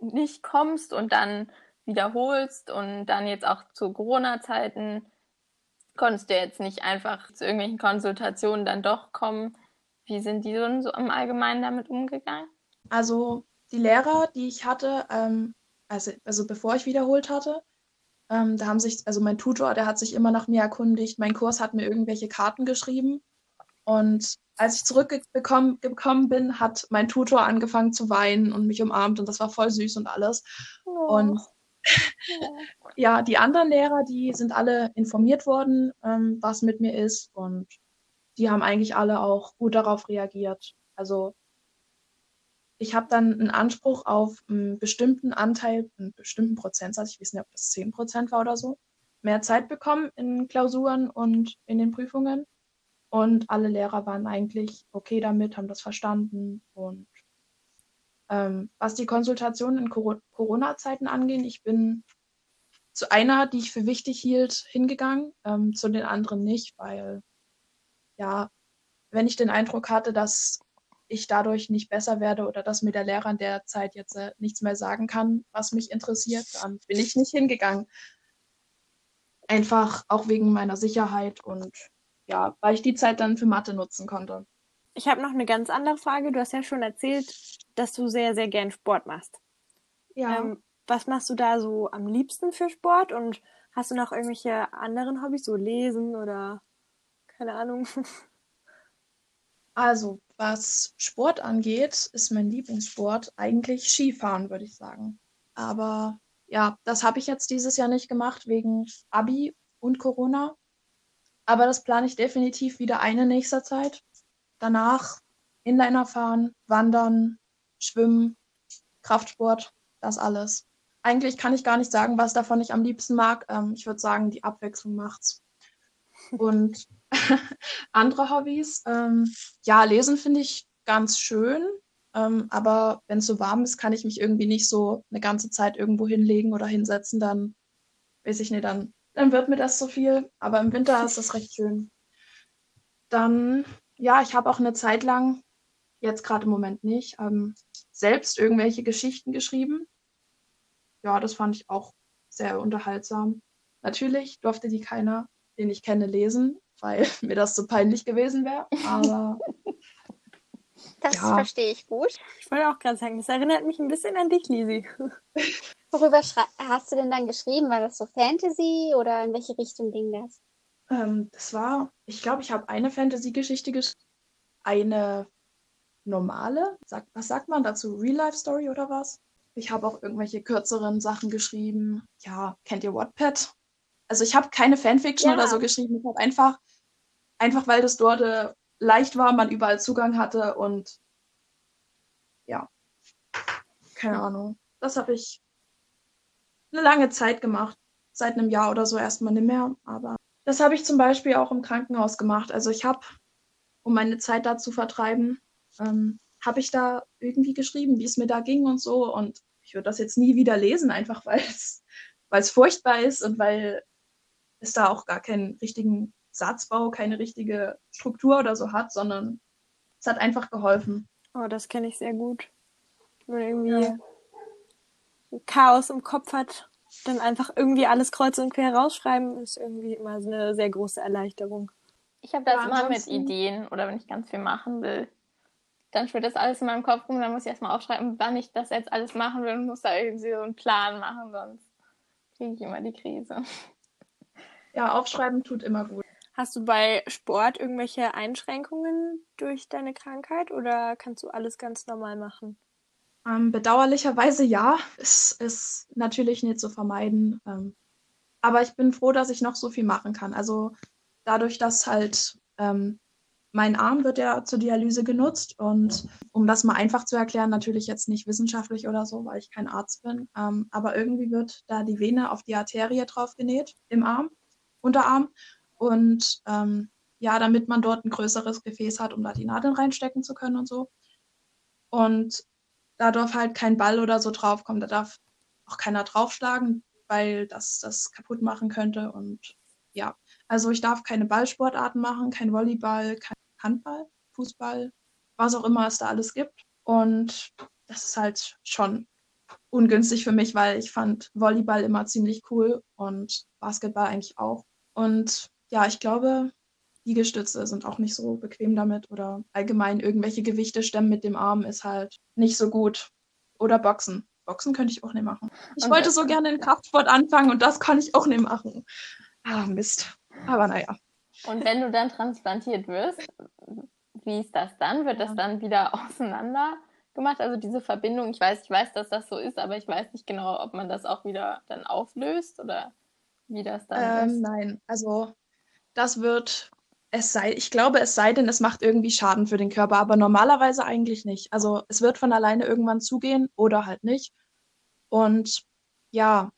nicht kommst und dann wiederholst und dann jetzt auch zu Corona-Zeiten konntest du jetzt nicht einfach zu irgendwelchen Konsultationen dann doch kommen. Wie sind die so im Allgemeinen damit umgegangen? Also die Lehrer, die ich hatte, ähm, also, also bevor ich wiederholt hatte, ähm, da haben sich, also mein Tutor, der hat sich immer nach mir erkundigt. Mein Kurs hat mir irgendwelche Karten geschrieben. Und als ich zurückgekommen gekommen bin, hat mein Tutor angefangen zu weinen und mich umarmt und das war voll süß und alles. Oh. Und ja, die anderen Lehrer, die sind alle informiert worden, ähm, was mit mir ist und die haben eigentlich alle auch gut darauf reagiert. Also ich habe dann einen Anspruch auf einen bestimmten Anteil, einen bestimmten Prozentsatz, ich weiß nicht, ob das 10 Prozent war oder so, mehr Zeit bekommen in Klausuren und in den Prüfungen. Und alle Lehrer waren eigentlich okay damit, haben das verstanden. Und ähm, was die Konsultation in Corona-Zeiten angeht, ich bin zu einer, die ich für wichtig hielt, hingegangen, ähm, zu den anderen nicht, weil ja, wenn ich den Eindruck hatte, dass ich dadurch nicht besser werde oder dass mir der Lehrer in der Zeit jetzt äh, nichts mehr sagen kann, was mich interessiert, dann bin ich nicht hingegangen. Einfach auch wegen meiner Sicherheit und ja, weil ich die Zeit dann für Mathe nutzen konnte. Ich habe noch eine ganz andere Frage. Du hast ja schon erzählt, dass du sehr, sehr gern Sport machst. Ja. Ähm, was machst du da so am liebsten für Sport und hast du noch irgendwelche anderen Hobbys, so lesen oder keine Ahnung? Also, was Sport angeht, ist mein Lieblingssport eigentlich Skifahren, würde ich sagen. Aber ja, das habe ich jetzt dieses Jahr nicht gemacht wegen Abi und Corona. Aber das plane ich definitiv wieder ein in nächster Zeit. Danach Inliner fahren, wandern, schwimmen, Kraftsport, das alles. Eigentlich kann ich gar nicht sagen, was davon ich am liebsten mag. Ähm, ich würde sagen, die Abwechslung macht's. Und andere Hobbys. Ähm, ja, lesen finde ich ganz schön. Ähm, aber wenn es so warm ist, kann ich mich irgendwie nicht so eine ganze Zeit irgendwo hinlegen oder hinsetzen. Dann weiß ich nicht, dann, dann wird mir das so viel. Aber im Winter ist das recht schön. Dann, ja, ich habe auch eine Zeit lang, jetzt gerade im Moment nicht, ähm, selbst irgendwelche Geschichten geschrieben. Ja, das fand ich auch sehr unterhaltsam. Natürlich durfte die keiner, den ich kenne, lesen weil mir das so peinlich gewesen wäre. Aber. Das ja. verstehe ich gut. Ich wollte auch gerade sagen, das erinnert mich ein bisschen an dich, Lisi. Worüber hast du denn dann geschrieben? War das so Fantasy oder in welche Richtung ging das? Ähm, das war, ich glaube, ich habe eine Fantasy-Geschichte geschrieben, eine normale, sag, was sagt man dazu? Real-Life-Story oder was? Ich habe auch irgendwelche kürzeren Sachen geschrieben. Ja, kennt ihr Wattpad? Also ich habe keine Fanfiction ja. oder so geschrieben. Ich habe einfach Einfach weil das dort äh, leicht war, man überall Zugang hatte und ja, keine Ahnung. Das habe ich eine lange Zeit gemacht. Seit einem Jahr oder so erstmal nicht mehr. Aber das habe ich zum Beispiel auch im Krankenhaus gemacht. Also ich habe, um meine Zeit da zu vertreiben, ähm, habe ich da irgendwie geschrieben, wie es mir da ging und so. Und ich würde das jetzt nie wieder lesen, einfach weil es furchtbar ist und weil es da auch gar keinen richtigen Satzbau keine richtige Struktur oder so hat, sondern es hat einfach geholfen. Oh, das kenne ich sehr gut. Wenn man irgendwie ja. Chaos im Kopf hat, dann einfach irgendwie alles kreuz und quer rausschreiben, ist irgendwie immer eine sehr große Erleichterung. Ich habe das ja, immer mit Ideen oder wenn ich ganz viel machen will. Dann schwirrt das alles in meinem Kopf rum, dann muss ich erstmal aufschreiben, wann ich das jetzt alles machen will und muss da irgendwie so einen Plan machen, sonst kriege ich immer die Krise. Ja, aufschreiben tut immer gut. Hast du bei Sport irgendwelche Einschränkungen durch deine Krankheit oder kannst du alles ganz normal machen? Ähm, bedauerlicherweise ja. Es ist natürlich nicht zu vermeiden. Ähm, aber ich bin froh, dass ich noch so viel machen kann. Also dadurch, dass halt ähm, mein Arm wird ja zur Dialyse genutzt und um das mal einfach zu erklären, natürlich jetzt nicht wissenschaftlich oder so, weil ich kein Arzt bin, ähm, aber irgendwie wird da die Vene auf die Arterie drauf genäht im Arm, Unterarm und ähm, ja, damit man dort ein größeres Gefäß hat, um da die Nadeln reinstecken zu können und so. Und da darf halt kein Ball oder so draufkommen. Da darf auch keiner draufschlagen, weil das das kaputt machen könnte. Und ja, also ich darf keine Ballsportarten machen, kein Volleyball, kein Handball, Fußball, was auch immer es da alles gibt. Und das ist halt schon ungünstig für mich, weil ich fand Volleyball immer ziemlich cool und Basketball eigentlich auch. Und ja, ich glaube, Liegestütze sind auch nicht so bequem damit oder allgemein irgendwelche Gewichte stemmen mit dem Arm ist halt nicht so gut. Oder Boxen. Boxen könnte ich auch nicht machen. Ich und wollte so gerne in Kraftsport anfangen und das kann ich auch nicht machen. Ah, Mist. Aber naja. Und wenn du dann transplantiert wirst, wie ist das dann? Wird das dann wieder auseinander gemacht? Also diese Verbindung, ich weiß, ich weiß, dass das so ist, aber ich weiß nicht genau, ob man das auch wieder dann auflöst oder wie das dann ähm, ist. Nein, also das wird es sei, ich glaube, es sei denn, es macht irgendwie Schaden für den Körper, aber normalerweise eigentlich nicht. Also es wird von alleine irgendwann zugehen oder halt nicht. Und ja,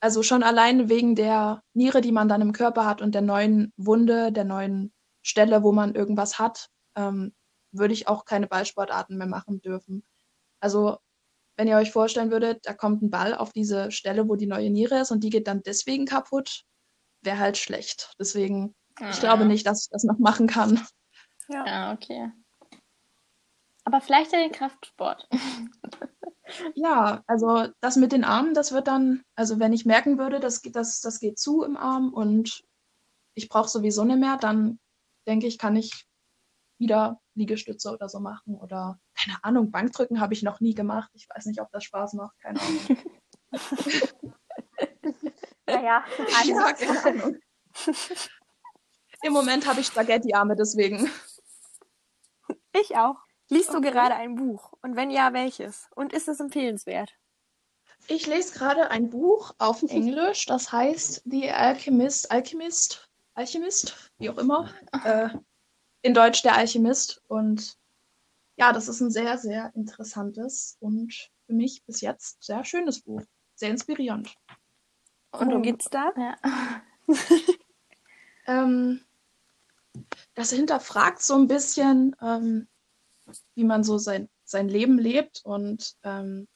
also schon alleine wegen der Niere, die man dann im Körper hat und der neuen Wunde, der neuen Stelle, wo man irgendwas hat, ähm, würde ich auch keine Ballsportarten mehr machen dürfen. Also wenn ihr euch vorstellen würdet, da kommt ein Ball auf diese Stelle, wo die neue Niere ist und die geht dann deswegen kaputt, wäre halt schlecht. Deswegen Ah, ich glaube nicht, dass ich das noch machen kann. Ja, ja okay. Aber vielleicht ja den Kraftsport. ja, also das mit den Armen, das wird dann, also wenn ich merken würde, das, das, das geht zu im Arm und ich brauche sowieso nicht mehr, dann denke ich, kann ich wieder Liegestütze oder so machen oder keine Ahnung, Bankdrücken habe ich noch nie gemacht. Ich weiß nicht, ob das Spaß macht, keine Ahnung. naja, ja, keine Ahnung. Im Moment habe ich Spaghetti-Arme, deswegen. Ich auch. Liest okay. du gerade ein Buch? Und wenn ja, welches? Und ist es empfehlenswert? Ich lese gerade ein Buch auf Englisch, das heißt The Alchemist, Alchemist, Alchemist, wie auch immer. Äh, in Deutsch der Alchemist. Und ja, das ist ein sehr, sehr interessantes und für mich bis jetzt sehr schönes Buch. Sehr inspirierend. Und worum geht's da? Ja. ähm, das hinterfragt so ein bisschen, ähm, wie man so sein, sein Leben lebt und ähm,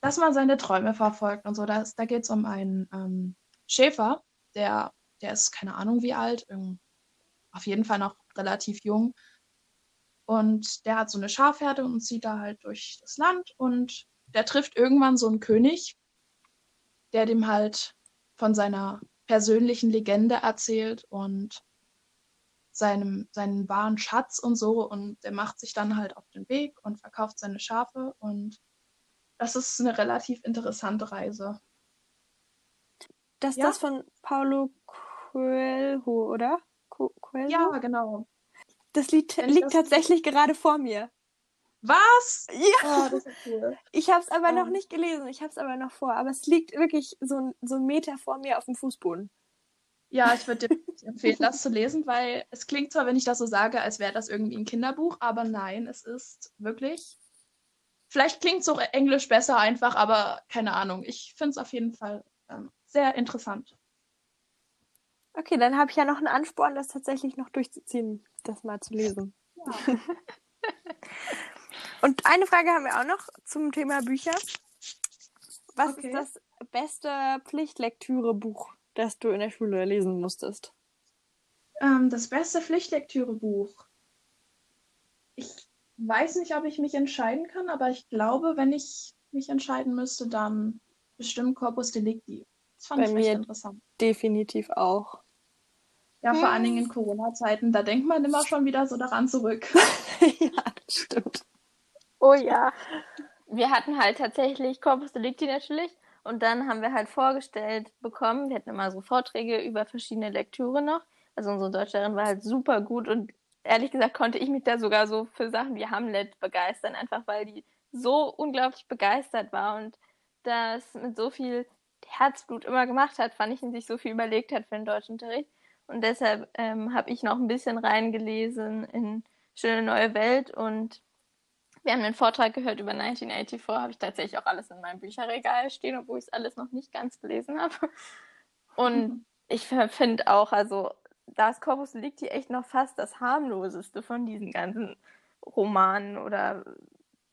dass man seine Träume verfolgt und so. Das, da geht es um einen ähm, Schäfer, der, der ist keine Ahnung wie alt, auf jeden Fall noch relativ jung. Und der hat so eine Schafherde und zieht da halt durch das Land und der trifft irgendwann so einen König, der dem halt von seiner persönlichen Legende erzählt und seinem, seinen wahren Schatz und so. Und der macht sich dann halt auf den Weg und verkauft seine Schafe. Und das ist eine relativ interessante Reise. Das ist ja? das von Paulo Coelho, oder? Coelho? Ja, genau. Das liegt, liegt das tatsächlich gerade vor mir. Was? Ja. Oh, cool. Ich habe es aber um. noch nicht gelesen. Ich habe es aber noch vor. Aber es liegt wirklich so, so einen Meter vor mir auf dem Fußboden. Ja, ich würde dir empfehlen, das zu lesen, weil es klingt zwar, wenn ich das so sage, als wäre das irgendwie ein Kinderbuch, aber nein, es ist wirklich. Vielleicht klingt es auch Englisch besser einfach, aber keine Ahnung. Ich finde es auf jeden Fall ähm, sehr interessant. Okay, dann habe ich ja noch einen Ansporn, das tatsächlich noch durchzuziehen, das mal zu lesen. Ja. Und eine Frage haben wir auch noch zum Thema Bücher. Was okay. ist das beste Pflichtlektüre-Buch, das du in der Schule lesen musstest? Ähm, das beste Pflichtlektüre-Buch. Ich weiß nicht, ob ich mich entscheiden kann, aber ich glaube, wenn ich mich entscheiden müsste, dann bestimmt Corpus Delicti. Das fand Bei ich mir interessant. Definitiv auch. Ja, vor allen Dingen in Corona-Zeiten, da denkt man immer schon wieder so daran zurück. ja, das stimmt. Oh ja. Wir hatten halt tatsächlich Corpus Delicti natürlich und dann haben wir halt vorgestellt bekommen, wir hatten immer so Vorträge über verschiedene Lektüre noch. Also unsere Deutscherin war halt super gut und ehrlich gesagt konnte ich mich da sogar so für Sachen wie Hamlet begeistern, einfach weil die so unglaublich begeistert war und das mit so viel Herzblut immer gemacht hat, fand ich, und sich so viel überlegt hat für den Deutschunterricht. Und deshalb ähm, habe ich noch ein bisschen reingelesen in Schöne neue Welt und wir haben einen Vortrag gehört über 1984, habe ich tatsächlich auch alles in meinem Bücherregal stehen, obwohl ich es alles noch nicht ganz gelesen habe. Und mhm. ich finde auch, also da ist Corpus Delicti echt noch fast das harmloseste von diesen ganzen Romanen oder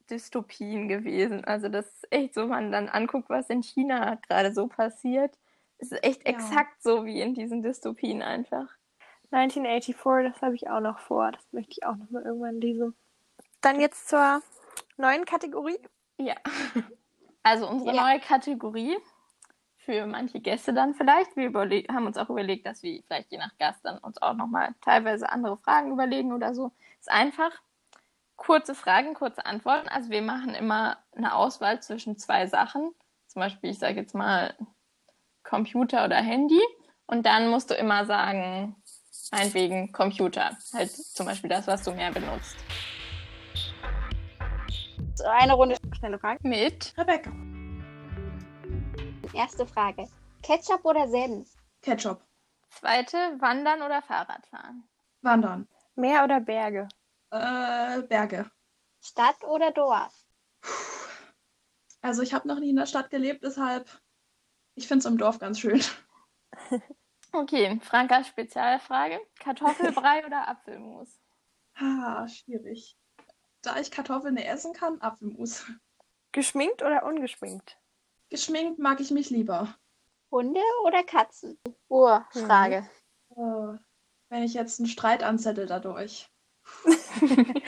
Dystopien gewesen. Also das ist echt so, wenn man dann anguckt, was in China gerade so passiert. Es ist echt ja. exakt so wie in diesen Dystopien einfach. 1984, das habe ich auch noch vor. Das möchte ich auch noch mal irgendwann lesen. Dann jetzt zur neuen Kategorie. Ja. Also unsere Ja. neue Kategorie für manche Gäste dann vielleicht. Wir haben uns auch überlegt, dass wir vielleicht je nach Gast dann uns auch nochmal teilweise andere Fragen überlegen oder so. Ist einfach kurze Fragen, kurze Antworten. Also wir machen immer eine Auswahl zwischen zwei Sachen. Zum Beispiel, ich sage jetzt mal Computer oder Handy. Und dann musst du immer sagen, meinetwegen Computer. Halt zum Beispiel das, was du mehr benutzt. So, eine Runde. Schnelle Frage. Mit Rebecca. Erste Frage. Ketchup oder Senf? Ketchup. zweite, Wandern oder Fahrradfahren. Wandern. Meer oder Berge? Äh, Berge. Stadt oder Dorf? Also ich habe noch nie in der Stadt gelebt, deshalb ich finde es im Dorf ganz schön. Okay, Frankas Spezialfrage. Kartoffelbrei oder Apfelmus? Ah, schwierig. Da ich Kartoffeln nicht essen kann, Apfelmus. Geschminkt oder ungeschminkt? Geschminkt mag ich mich lieber. Hunde oder Katzen? Urfrage. Äh, wenn ich jetzt einen Streit anzettel dadurch.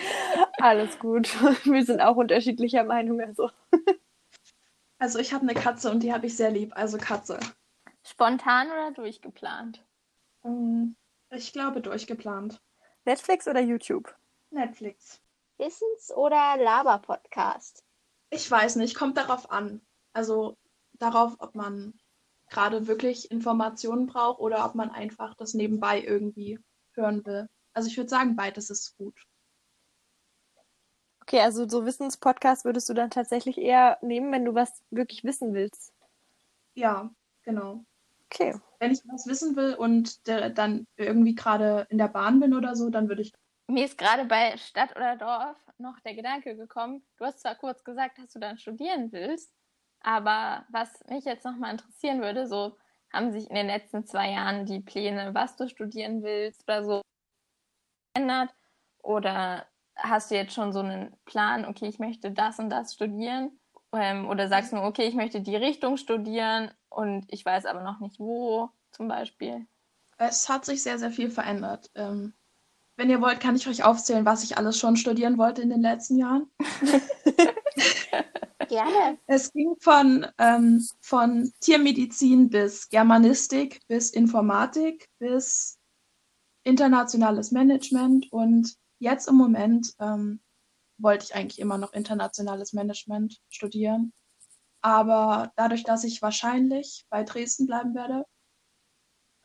Alles gut. Wir sind auch unterschiedlicher Meinung. Also. Also ich habe eine Katze und die habe ich sehr lieb, also Katze. Spontan oder durchgeplant? Ähm, Ich glaube durchgeplant. Netflix oder YouTube? Netflix. Wissens- oder Laber-Podcast? Ich weiß nicht, kommt darauf an. Also darauf, ob man gerade wirklich Informationen braucht oder ob man einfach das nebenbei irgendwie hören will. Also ich würde sagen, beides ist gut. Okay, also so Wissenspodcast würdest du dann tatsächlich eher nehmen, wenn du was wirklich wissen willst. Ja, genau. Okay. Wenn ich was wissen will und der, dann irgendwie gerade in der Bahn bin oder so, dann würde ich. Mir ist gerade bei Stadt oder Dorf noch der Gedanke gekommen, du hast zwar kurz gesagt, dass du dann studieren willst, aber was mich jetzt nochmal interessieren würde, so haben sich in den letzten zwei Jahren die Pläne, was du studieren willst oder so geändert? Oder hast du jetzt schon so einen Plan, okay, ich möchte das und das studieren? Ähm, oder sagst du nur, okay, ich möchte die Richtung studieren und ich weiß aber noch nicht wo, zum Beispiel? Es hat sich sehr, sehr viel verändert. Ähm, wenn ihr wollt, kann ich euch aufzählen, was ich alles schon studieren wollte in den letzten Jahren. Gerne. Es ging von, ähm, von Tiermedizin bis Germanistik, bis Informatik, bis internationales Management. Und jetzt im Moment ähm, wollte ich eigentlich immer noch internationales Management studieren. Aber dadurch, dass ich wahrscheinlich bei Dresden bleiben werde,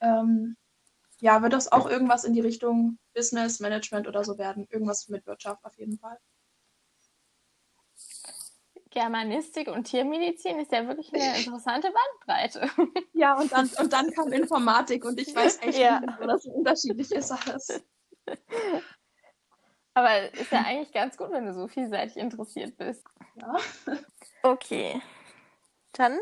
ähm, ja, wird das auch irgendwas in die Richtung Business, Management oder so werden. Irgendwas mit Wirtschaft auf jeden Fall. Germanistik und Tiermedizin ist ja wirklich eine interessante Bandbreite. Ja, und dann, und dann kam Informatik und ich weiß echt Ja. nicht, wo das so unterschiedlich ist alles. Aber ist ja eigentlich ganz gut, wenn du so vielseitig interessiert bist. Ja. Okay. Dann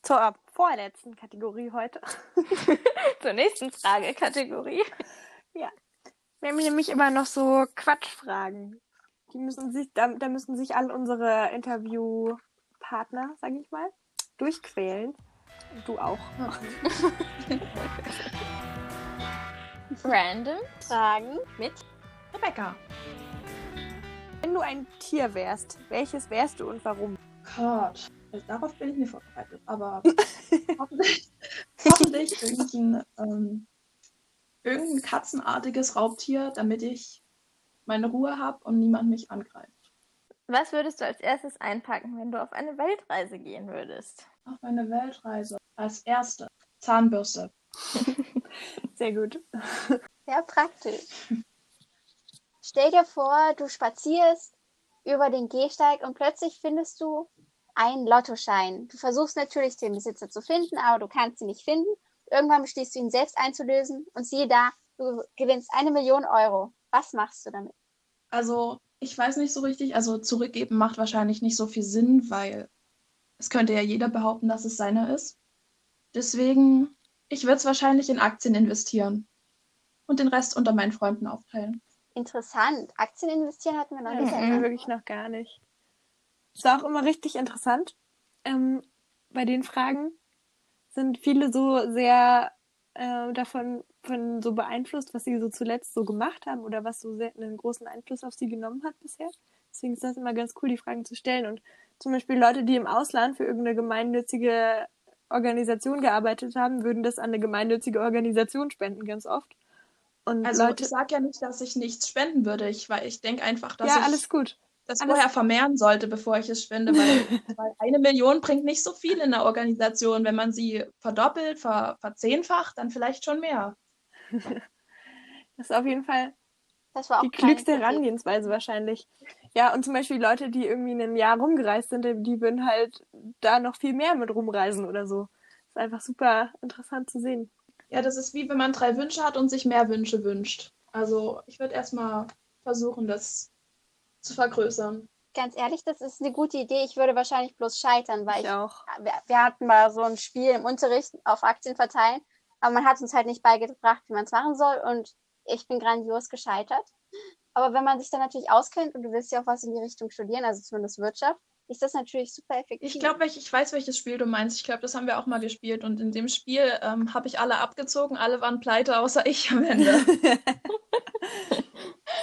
zur vorletzten Kategorie heute. Zur nächsten Fragekategorie. Wir haben nämlich immer noch so Quatschfragen. Die müssen sich, da, da müssen sich alle unsere Interviewpartner, sag ich mal, durchquälen. Du auch. Random. Fragen mit Rebecca. Wenn du ein Tier wärst, welches wärst du und warum? Gott, darauf bin ich nicht vorbereitet, aber hoffentlich, hoffentlich irgendein, ähm, irgendein katzenartiges Raubtier, damit ich meine Ruhe habe und niemand mich angreift. Was würdest du als erstes einpacken, wenn du auf eine Weltreise gehen würdest? Auf meine Weltreise. Als erste Zahnbürste. Sehr gut. Sehr praktisch. Stell dir vor, du spazierst über den Gehsteig und plötzlich findest du einen Lottoschein. Du versuchst natürlich, den Besitzer zu finden, aber du kannst ihn nicht finden. Irgendwann beschließt du ihn selbst einzulösen und siehe da, du gewinnst eine Million Euro. Was machst du damit? Also, ich weiß nicht so richtig. Also, zurückgeben macht wahrscheinlich nicht so viel Sinn, weil es könnte ja jeder behaupten, dass es seiner ist. Deswegen, ich würde es wahrscheinlich in Aktien investieren und den Rest unter meinen Freunden aufteilen. Interessant. Aktien investieren hatten wir noch nicht. Nee, wirklich noch gar nicht. Ist auch immer richtig interessant. Ähm, bei den Fragen sind viele so sehr äh, davon von so beeinflusst, was sie so zuletzt so gemacht haben oder was so sehr einen großen Einfluss auf sie genommen hat bisher. Deswegen ist das immer ganz cool, die Fragen zu stellen. Und zum Beispiel Leute, die im Ausland für irgendeine gemeinnützige Organisation gearbeitet haben, würden das an eine gemeinnützige Organisation spenden, ganz oft. Und also Leute, ich sage ja nicht, dass ich nichts spenden würde. Ich, ich denke einfach, dass ja, ich alles gut. das alles vorher vermehren sollte, bevor ich es spende, weil, weil, eine Million bringt nicht so viel in der Organisation. Wenn man sie verdoppelt, ver, verzehnfacht, dann vielleicht schon mehr. Das ist auf jeden Fall die klügste Herangehensweise wahrscheinlich. Ja, und zum Beispiel Leute, die irgendwie in einem Jahr rumgereist sind, die würden halt da noch viel mehr mit rumreisen oder so. Das ist einfach super interessant zu sehen. Ja, das ist wie wenn man drei Wünsche hat und sich mehr Wünsche wünscht. Also ich würde erstmal versuchen, das zu vergrößern. Ganz ehrlich, das ist eine gute Idee. Ich würde wahrscheinlich bloß scheitern, weil ich, ich auch. Wir, wir, hatten mal so ein Spiel im Unterricht auf Aktien verteilen, aber man hat uns halt nicht beigebracht, wie man es machen soll und ich bin grandios gescheitert. Aber wenn man sich dann natürlich auskennt und du willst ja auch was in die Richtung studieren, also zumindest Wirtschaft, ist das natürlich super effektiv. Ich glaube, ich weiß, welches Spiel du meinst. Ich glaube, das haben wir auch mal gespielt. Und in dem Spiel ähm, habe ich alle abgezogen. Alle waren pleite, außer ich am Ende.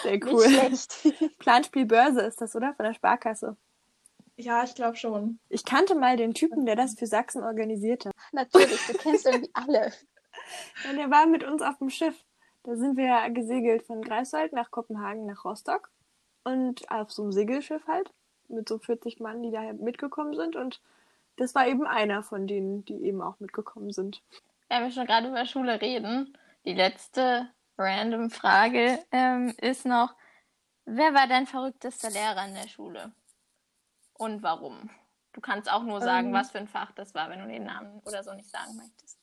Sehr cool. Planspiel Börse ist das, oder? Von der Sparkasse. Ja, ich glaube schon. Ich kannte mal den Typen, der das für Sachsen organisierte. Natürlich, du kennst irgendwie alle. Ja, der war mit uns auf dem Schiff. Da sind wir gesegelt von Greifswald nach Kopenhagen nach Rostock. Und auf so einem Segelschiff halt mit so 40 Mann, die da mitgekommen sind. Und das war eben einer von denen, die eben auch mitgekommen sind. Wenn wir schon gerade über Schule reden, die letzte random Frage ähm, ist noch, wer war dein verrücktester Lehrer in der Schule? Und warum? Du kannst auch nur sagen, ähm, was für ein Fach das war, wenn du den Namen oder so nicht sagen möchtest.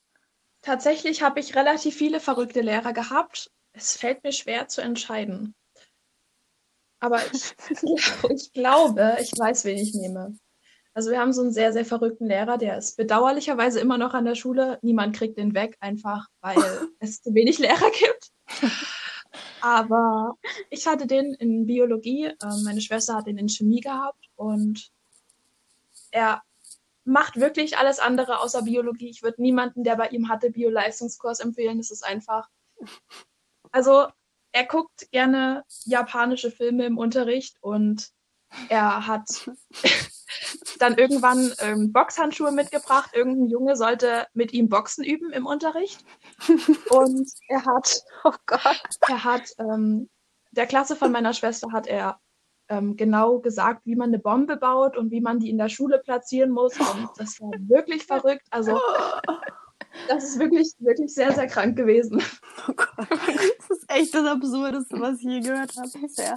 Tatsächlich habe ich relativ viele verrückte Lehrer gehabt. Es fällt mir schwer zu entscheiden. Aber ich, ich glaube, ich weiß, wen ich nehme. Also wir haben so einen sehr, sehr verrückten Lehrer, der ist bedauerlicherweise immer noch an der Schule. Niemand kriegt den weg, einfach weil es zu wenig Lehrer gibt. Aber ich hatte den in Biologie, äh, meine Schwester hat den in Chemie gehabt und er macht wirklich alles andere außer Biologie. Ich würde niemanden, der bei ihm hatte, Bio-Leistungskurs empfehlen. Es ist einfach. Also er guckt gerne japanische Filme im Unterricht und er hat dann irgendwann ähm, Boxhandschuhe mitgebracht. Irgendein Junge sollte mit ihm Boxen üben im Unterricht. Und er hat, oh Gott, er hat ähm, der Klasse von meiner Schwester hat er ähm, genau gesagt, wie man eine Bombe baut und wie man die in der Schule platzieren muss. Und das war wirklich verrückt. Also das ist wirklich, wirklich sehr, sehr krank gewesen. Oh Gott. Das ist echt das Absurdeste, was ich je gehört habe bisher.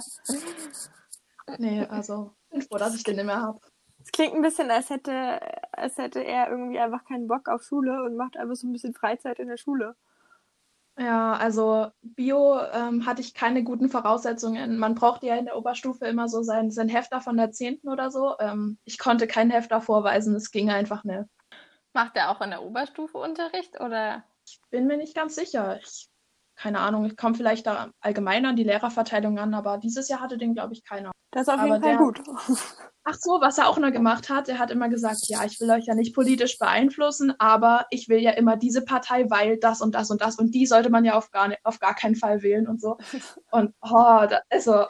Nee, also bin froh, dass ich den nicht mehr habe. Es klingt ein bisschen, als hätte, als hätte er irgendwie einfach keinen Bock auf Schule und macht einfach so ein bisschen Freizeit in der Schule. Ja, also Bio ähm, hatte ich keine guten Voraussetzungen. Man braucht ja in der Oberstufe immer so sein, sein Hefter von der 10. oder so. Ähm, ich konnte kein Hefter vorweisen, es ging einfach nicht. Macht er auch in der Oberstufe Unterricht oder? Ich bin mir nicht ganz sicher. Ich, keine Ahnung, ich komme vielleicht da allgemein an die Lehrerverteilung an, aber dieses Jahr hatte den, glaube ich, keiner. Das ist auf aber jeden Fall der, gut. Ach so, was er auch noch gemacht hat, er hat immer gesagt, ja, ich will euch ja nicht politisch beeinflussen, aber ich will ja immer diese Partei, weil das und das und das und die sollte man ja auf gar, auf gar keinen Fall wählen und so. Und oh, da, also,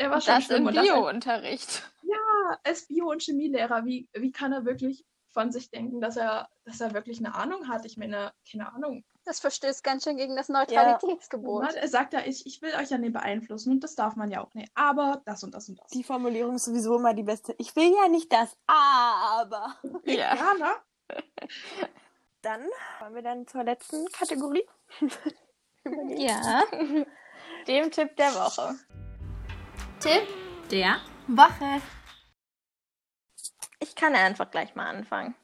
der war schon das schlimm. im Bio-Unterricht. Ja, als Bio- und Chemielehrer, wie, wie kann er wirklich von sich denken, dass er, dass er wirklich eine Ahnung hat. Ich meine, keine Ahnung. Das verstößt ganz schön gegen das Neutralitätsgebot. Ja. Er sagt ja, ich, ich will euch ja nicht beeinflussen und das darf man ja auch nicht. Aber das und das und das. Die Formulierung ist sowieso immer die beste. Ich will ja nicht das, aber. Ja, ja ne? Dann kommen wir dann zur letzten Kategorie. ja. Dem Tipp der Woche. Tipp der Woche. Ich kann einfach gleich mal anfangen.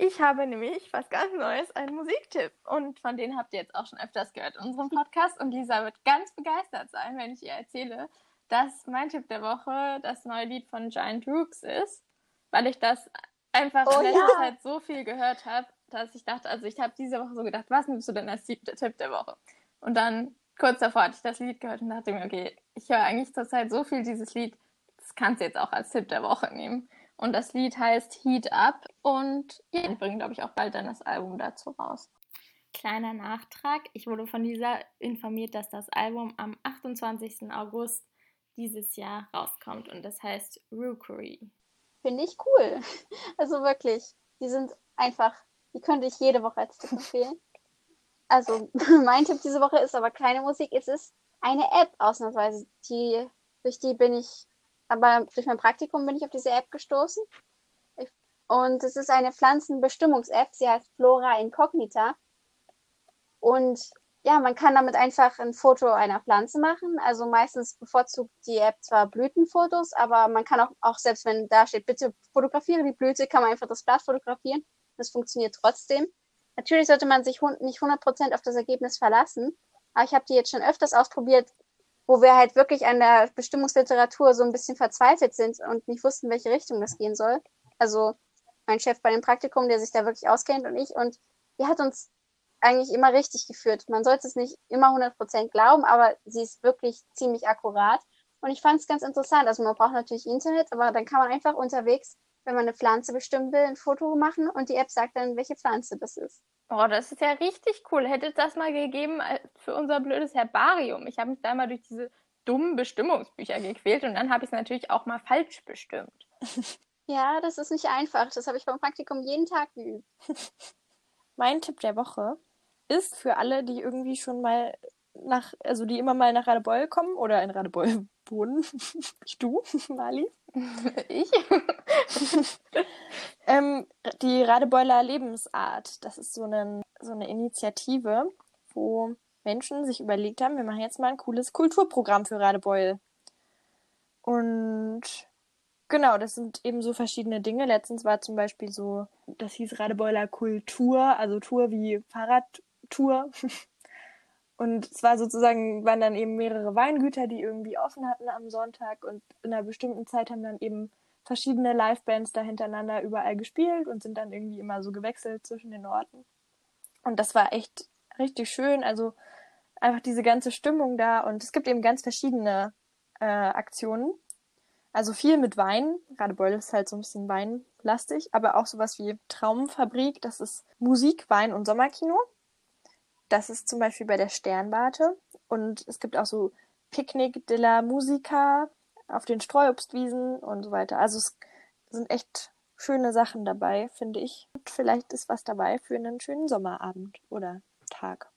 Ich habe nämlich was ganz Neues, einen Musiktipp. Und von denen habt ihr jetzt auch schon öfters gehört in unserem Podcast. Und Lisa wird ganz begeistert sein, wenn ich ihr erzähle, dass mein Tipp der Woche das neue Lied von Giant Rooks ist. Weil ich das einfach oh, in letzter ja. Zeit so viel gehört habe, dass ich dachte, also ich habe diese Woche so gedacht, was nimmst du denn als Tipp der Woche? Und dann kurz davor hatte ich das Lied gehört und dachte mir, okay, ich höre eigentlich zurzeit so viel dieses Lied, das kannst du jetzt auch als Tipp der Woche nehmen. Und das Lied heißt Heat Up und ja, die bringen, glaube ich, auch bald dann das Album dazu raus. Kleiner Nachtrag. Ich wurde von dieser informiert, dass das Album am 28. August dieses Jahr rauskommt und das heißt Rookery. Finde ich cool. Also wirklich, die sind einfach, die könnte ich jede Woche als Tipp empfehlen. Also mein Tipp diese Woche ist aber keine Musik, es ist eine App ausnahmsweise, die, durch die bin ich, aber durch mein Praktikum bin ich auf diese App gestoßen. Und es ist eine Pflanzenbestimmungs-App, sie heißt Flora Incognita. Und ja, man kann damit einfach ein Foto einer Pflanze machen. Also meistens bevorzugt die App zwar Blütenfotos, aber man kann auch, auch selbst wenn da steht, bitte fotografiere die Blüte, kann man einfach das Blatt fotografieren. Das funktioniert trotzdem. Natürlich sollte man sich nicht 100% auf das Ergebnis verlassen, aber ich habe die jetzt schon öfters ausprobiert, wo wir halt wirklich an der Bestimmungsliteratur so ein bisschen verzweifelt sind und nicht wussten, welche Richtung das gehen soll. Also mein Chef bei dem Praktikum, der sich da wirklich auskennt und ich. Und die hat uns eigentlich immer richtig geführt. Man sollte es nicht immer 100% glauben, aber sie ist wirklich ziemlich akkurat. Und ich fand es ganz interessant. Also man braucht natürlich Internet, aber dann kann man einfach unterwegs, wenn man eine Pflanze bestimmen will, ein Foto machen und die App sagt dann, welche Pflanze das ist. Oh, das ist ja richtig cool. Hätte das mal gegeben äh, für unser blödes Herbarium. Ich habe mich da mal durch diese dummen Bestimmungsbücher gequält und dann habe ich es natürlich auch mal falsch bestimmt. Ja, das ist nicht einfach. Das habe ich beim Praktikum jeden Tag geübt. mein Tipp der Woche ist für alle, die irgendwie schon mal nach, also die immer mal nach Radebeul kommen oder in Radebeul wohnen. du, Mali. ich? ähm, die Radebeuler Lebensart. Das ist so, eine, so eine Initiative, wo Menschen sich überlegt haben, wir machen jetzt mal ein cooles Kulturprogramm für Radebeul. Und Genau, das sind eben so verschiedene Dinge. Letztens war zum Beispiel so, das hieß Radebeuler Kultur, also Tour wie Fahrradtour. Und es war sozusagen, waren dann eben mehrere Weingüter, die irgendwie offen hatten am Sonntag und in einer bestimmten Zeit haben dann eben verschiedene Livebands da hintereinander überall gespielt und sind dann irgendwie immer so gewechselt zwischen den Orten. Und das war echt richtig schön. Also einfach diese ganze Stimmung da und es gibt eben ganz verschiedene äh, Aktionen also viel mit Wein. Radebeul ist halt so ein bisschen weinlastig, aber auch sowas wie Traumfabrik, das ist Musik, Wein und Sommerkino. Das ist zum Beispiel bei der Sternwarte. Und es gibt auch so Picknick de la Musica auf den Streuobstwiesen und so weiter. Also es sind echt schöne Sachen dabei, finde ich. Und vielleicht ist was dabei für einen schönen Sommerabend oder Tag.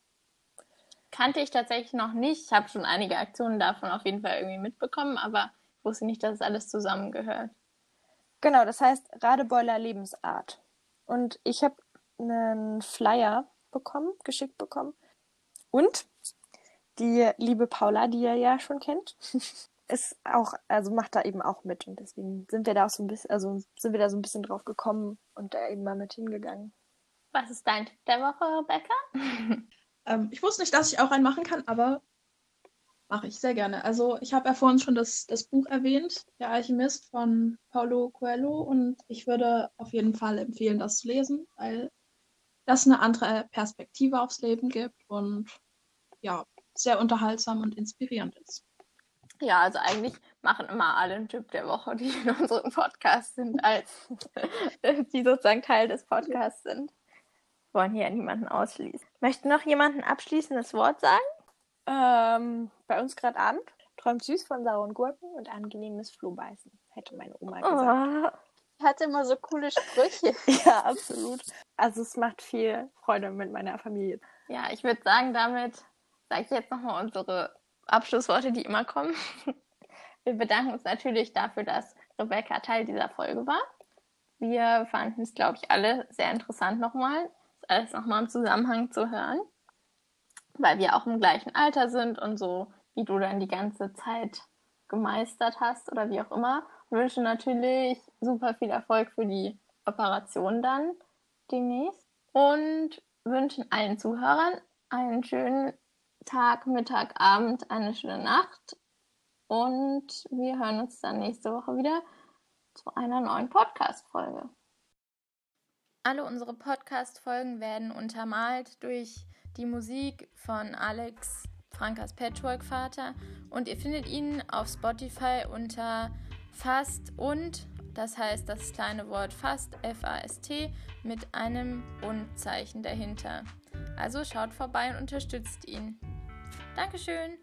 Kannte ich tatsächlich noch nicht. Ich habe schon einige Aktionen davon auf jeden Fall irgendwie mitbekommen, aber wusste nicht, dass es alles zusammengehört. Genau, das heißt Radebeuler Lebensart. Und ich habe einen Flyer bekommen, geschickt bekommen. Und die liebe Paula, die ihr ja schon kennt, ist auch, also macht da eben auch mit. Und deswegen sind wir da auch so ein bisschen, also sind wir da so ein bisschen drauf gekommen und da eben mal mit hingegangen. Was ist dein Tipp der Woche, Rebecca? ähm, ich wusste nicht, dass ich auch einen machen kann, aber Mache ich sehr gerne. Also ich habe ja vorhin schon das, das Buch erwähnt, Der Alchemist von Paulo Coelho und ich würde auf jeden Fall empfehlen, das zu lesen, weil das eine andere Perspektive aufs Leben gibt und ja, sehr unterhaltsam und inspirierend ist. Ja, also eigentlich machen immer alle einen Typ der Woche, die in unserem Podcast sind, als die sozusagen Teil des Podcasts sind. wollen hier niemanden ausschließen. Möchte noch jemand ein abschließendes Wort sagen? Ähm, bei uns gerade Abend. Träumt süß von sauren Gurken und angenehmes Flohbeißen, hätte meine Oma gesagt. Oh. Hatte immer so coole Sprüche. ja, absolut. Also es macht viel Freude mit meiner Familie. Ja, ich würde sagen, damit sage ich jetzt nochmal unsere Abschlussworte, die immer kommen. Wir bedanken uns natürlich dafür, dass Rebecca Teil dieser Folge war. Wir fanden es, glaube ich, alle sehr interessant nochmal, das alles nochmal im Zusammenhang zu hören weil wir auch im gleichen Alter sind und so, wie du dann die ganze Zeit gemeistert hast oder wie auch immer. Wünsche natürlich super viel Erfolg für die Operation dann demnächst und wünschen allen Zuhörern einen schönen Tag, Mittag, Abend, eine schöne Nacht und wir hören uns dann nächste Woche wieder zu einer neuen Podcast-Folge. Alle unsere Podcast-Folgen werden untermalt durch die Musik von Alex Frankas Patchwork-Vater und ihr findet ihn auf Spotify unter Fast und, das heißt das kleine Wort Fast, F-A-S-T, mit einem Und-Zeichen dahinter. Also schaut vorbei und unterstützt ihn. Dankeschön.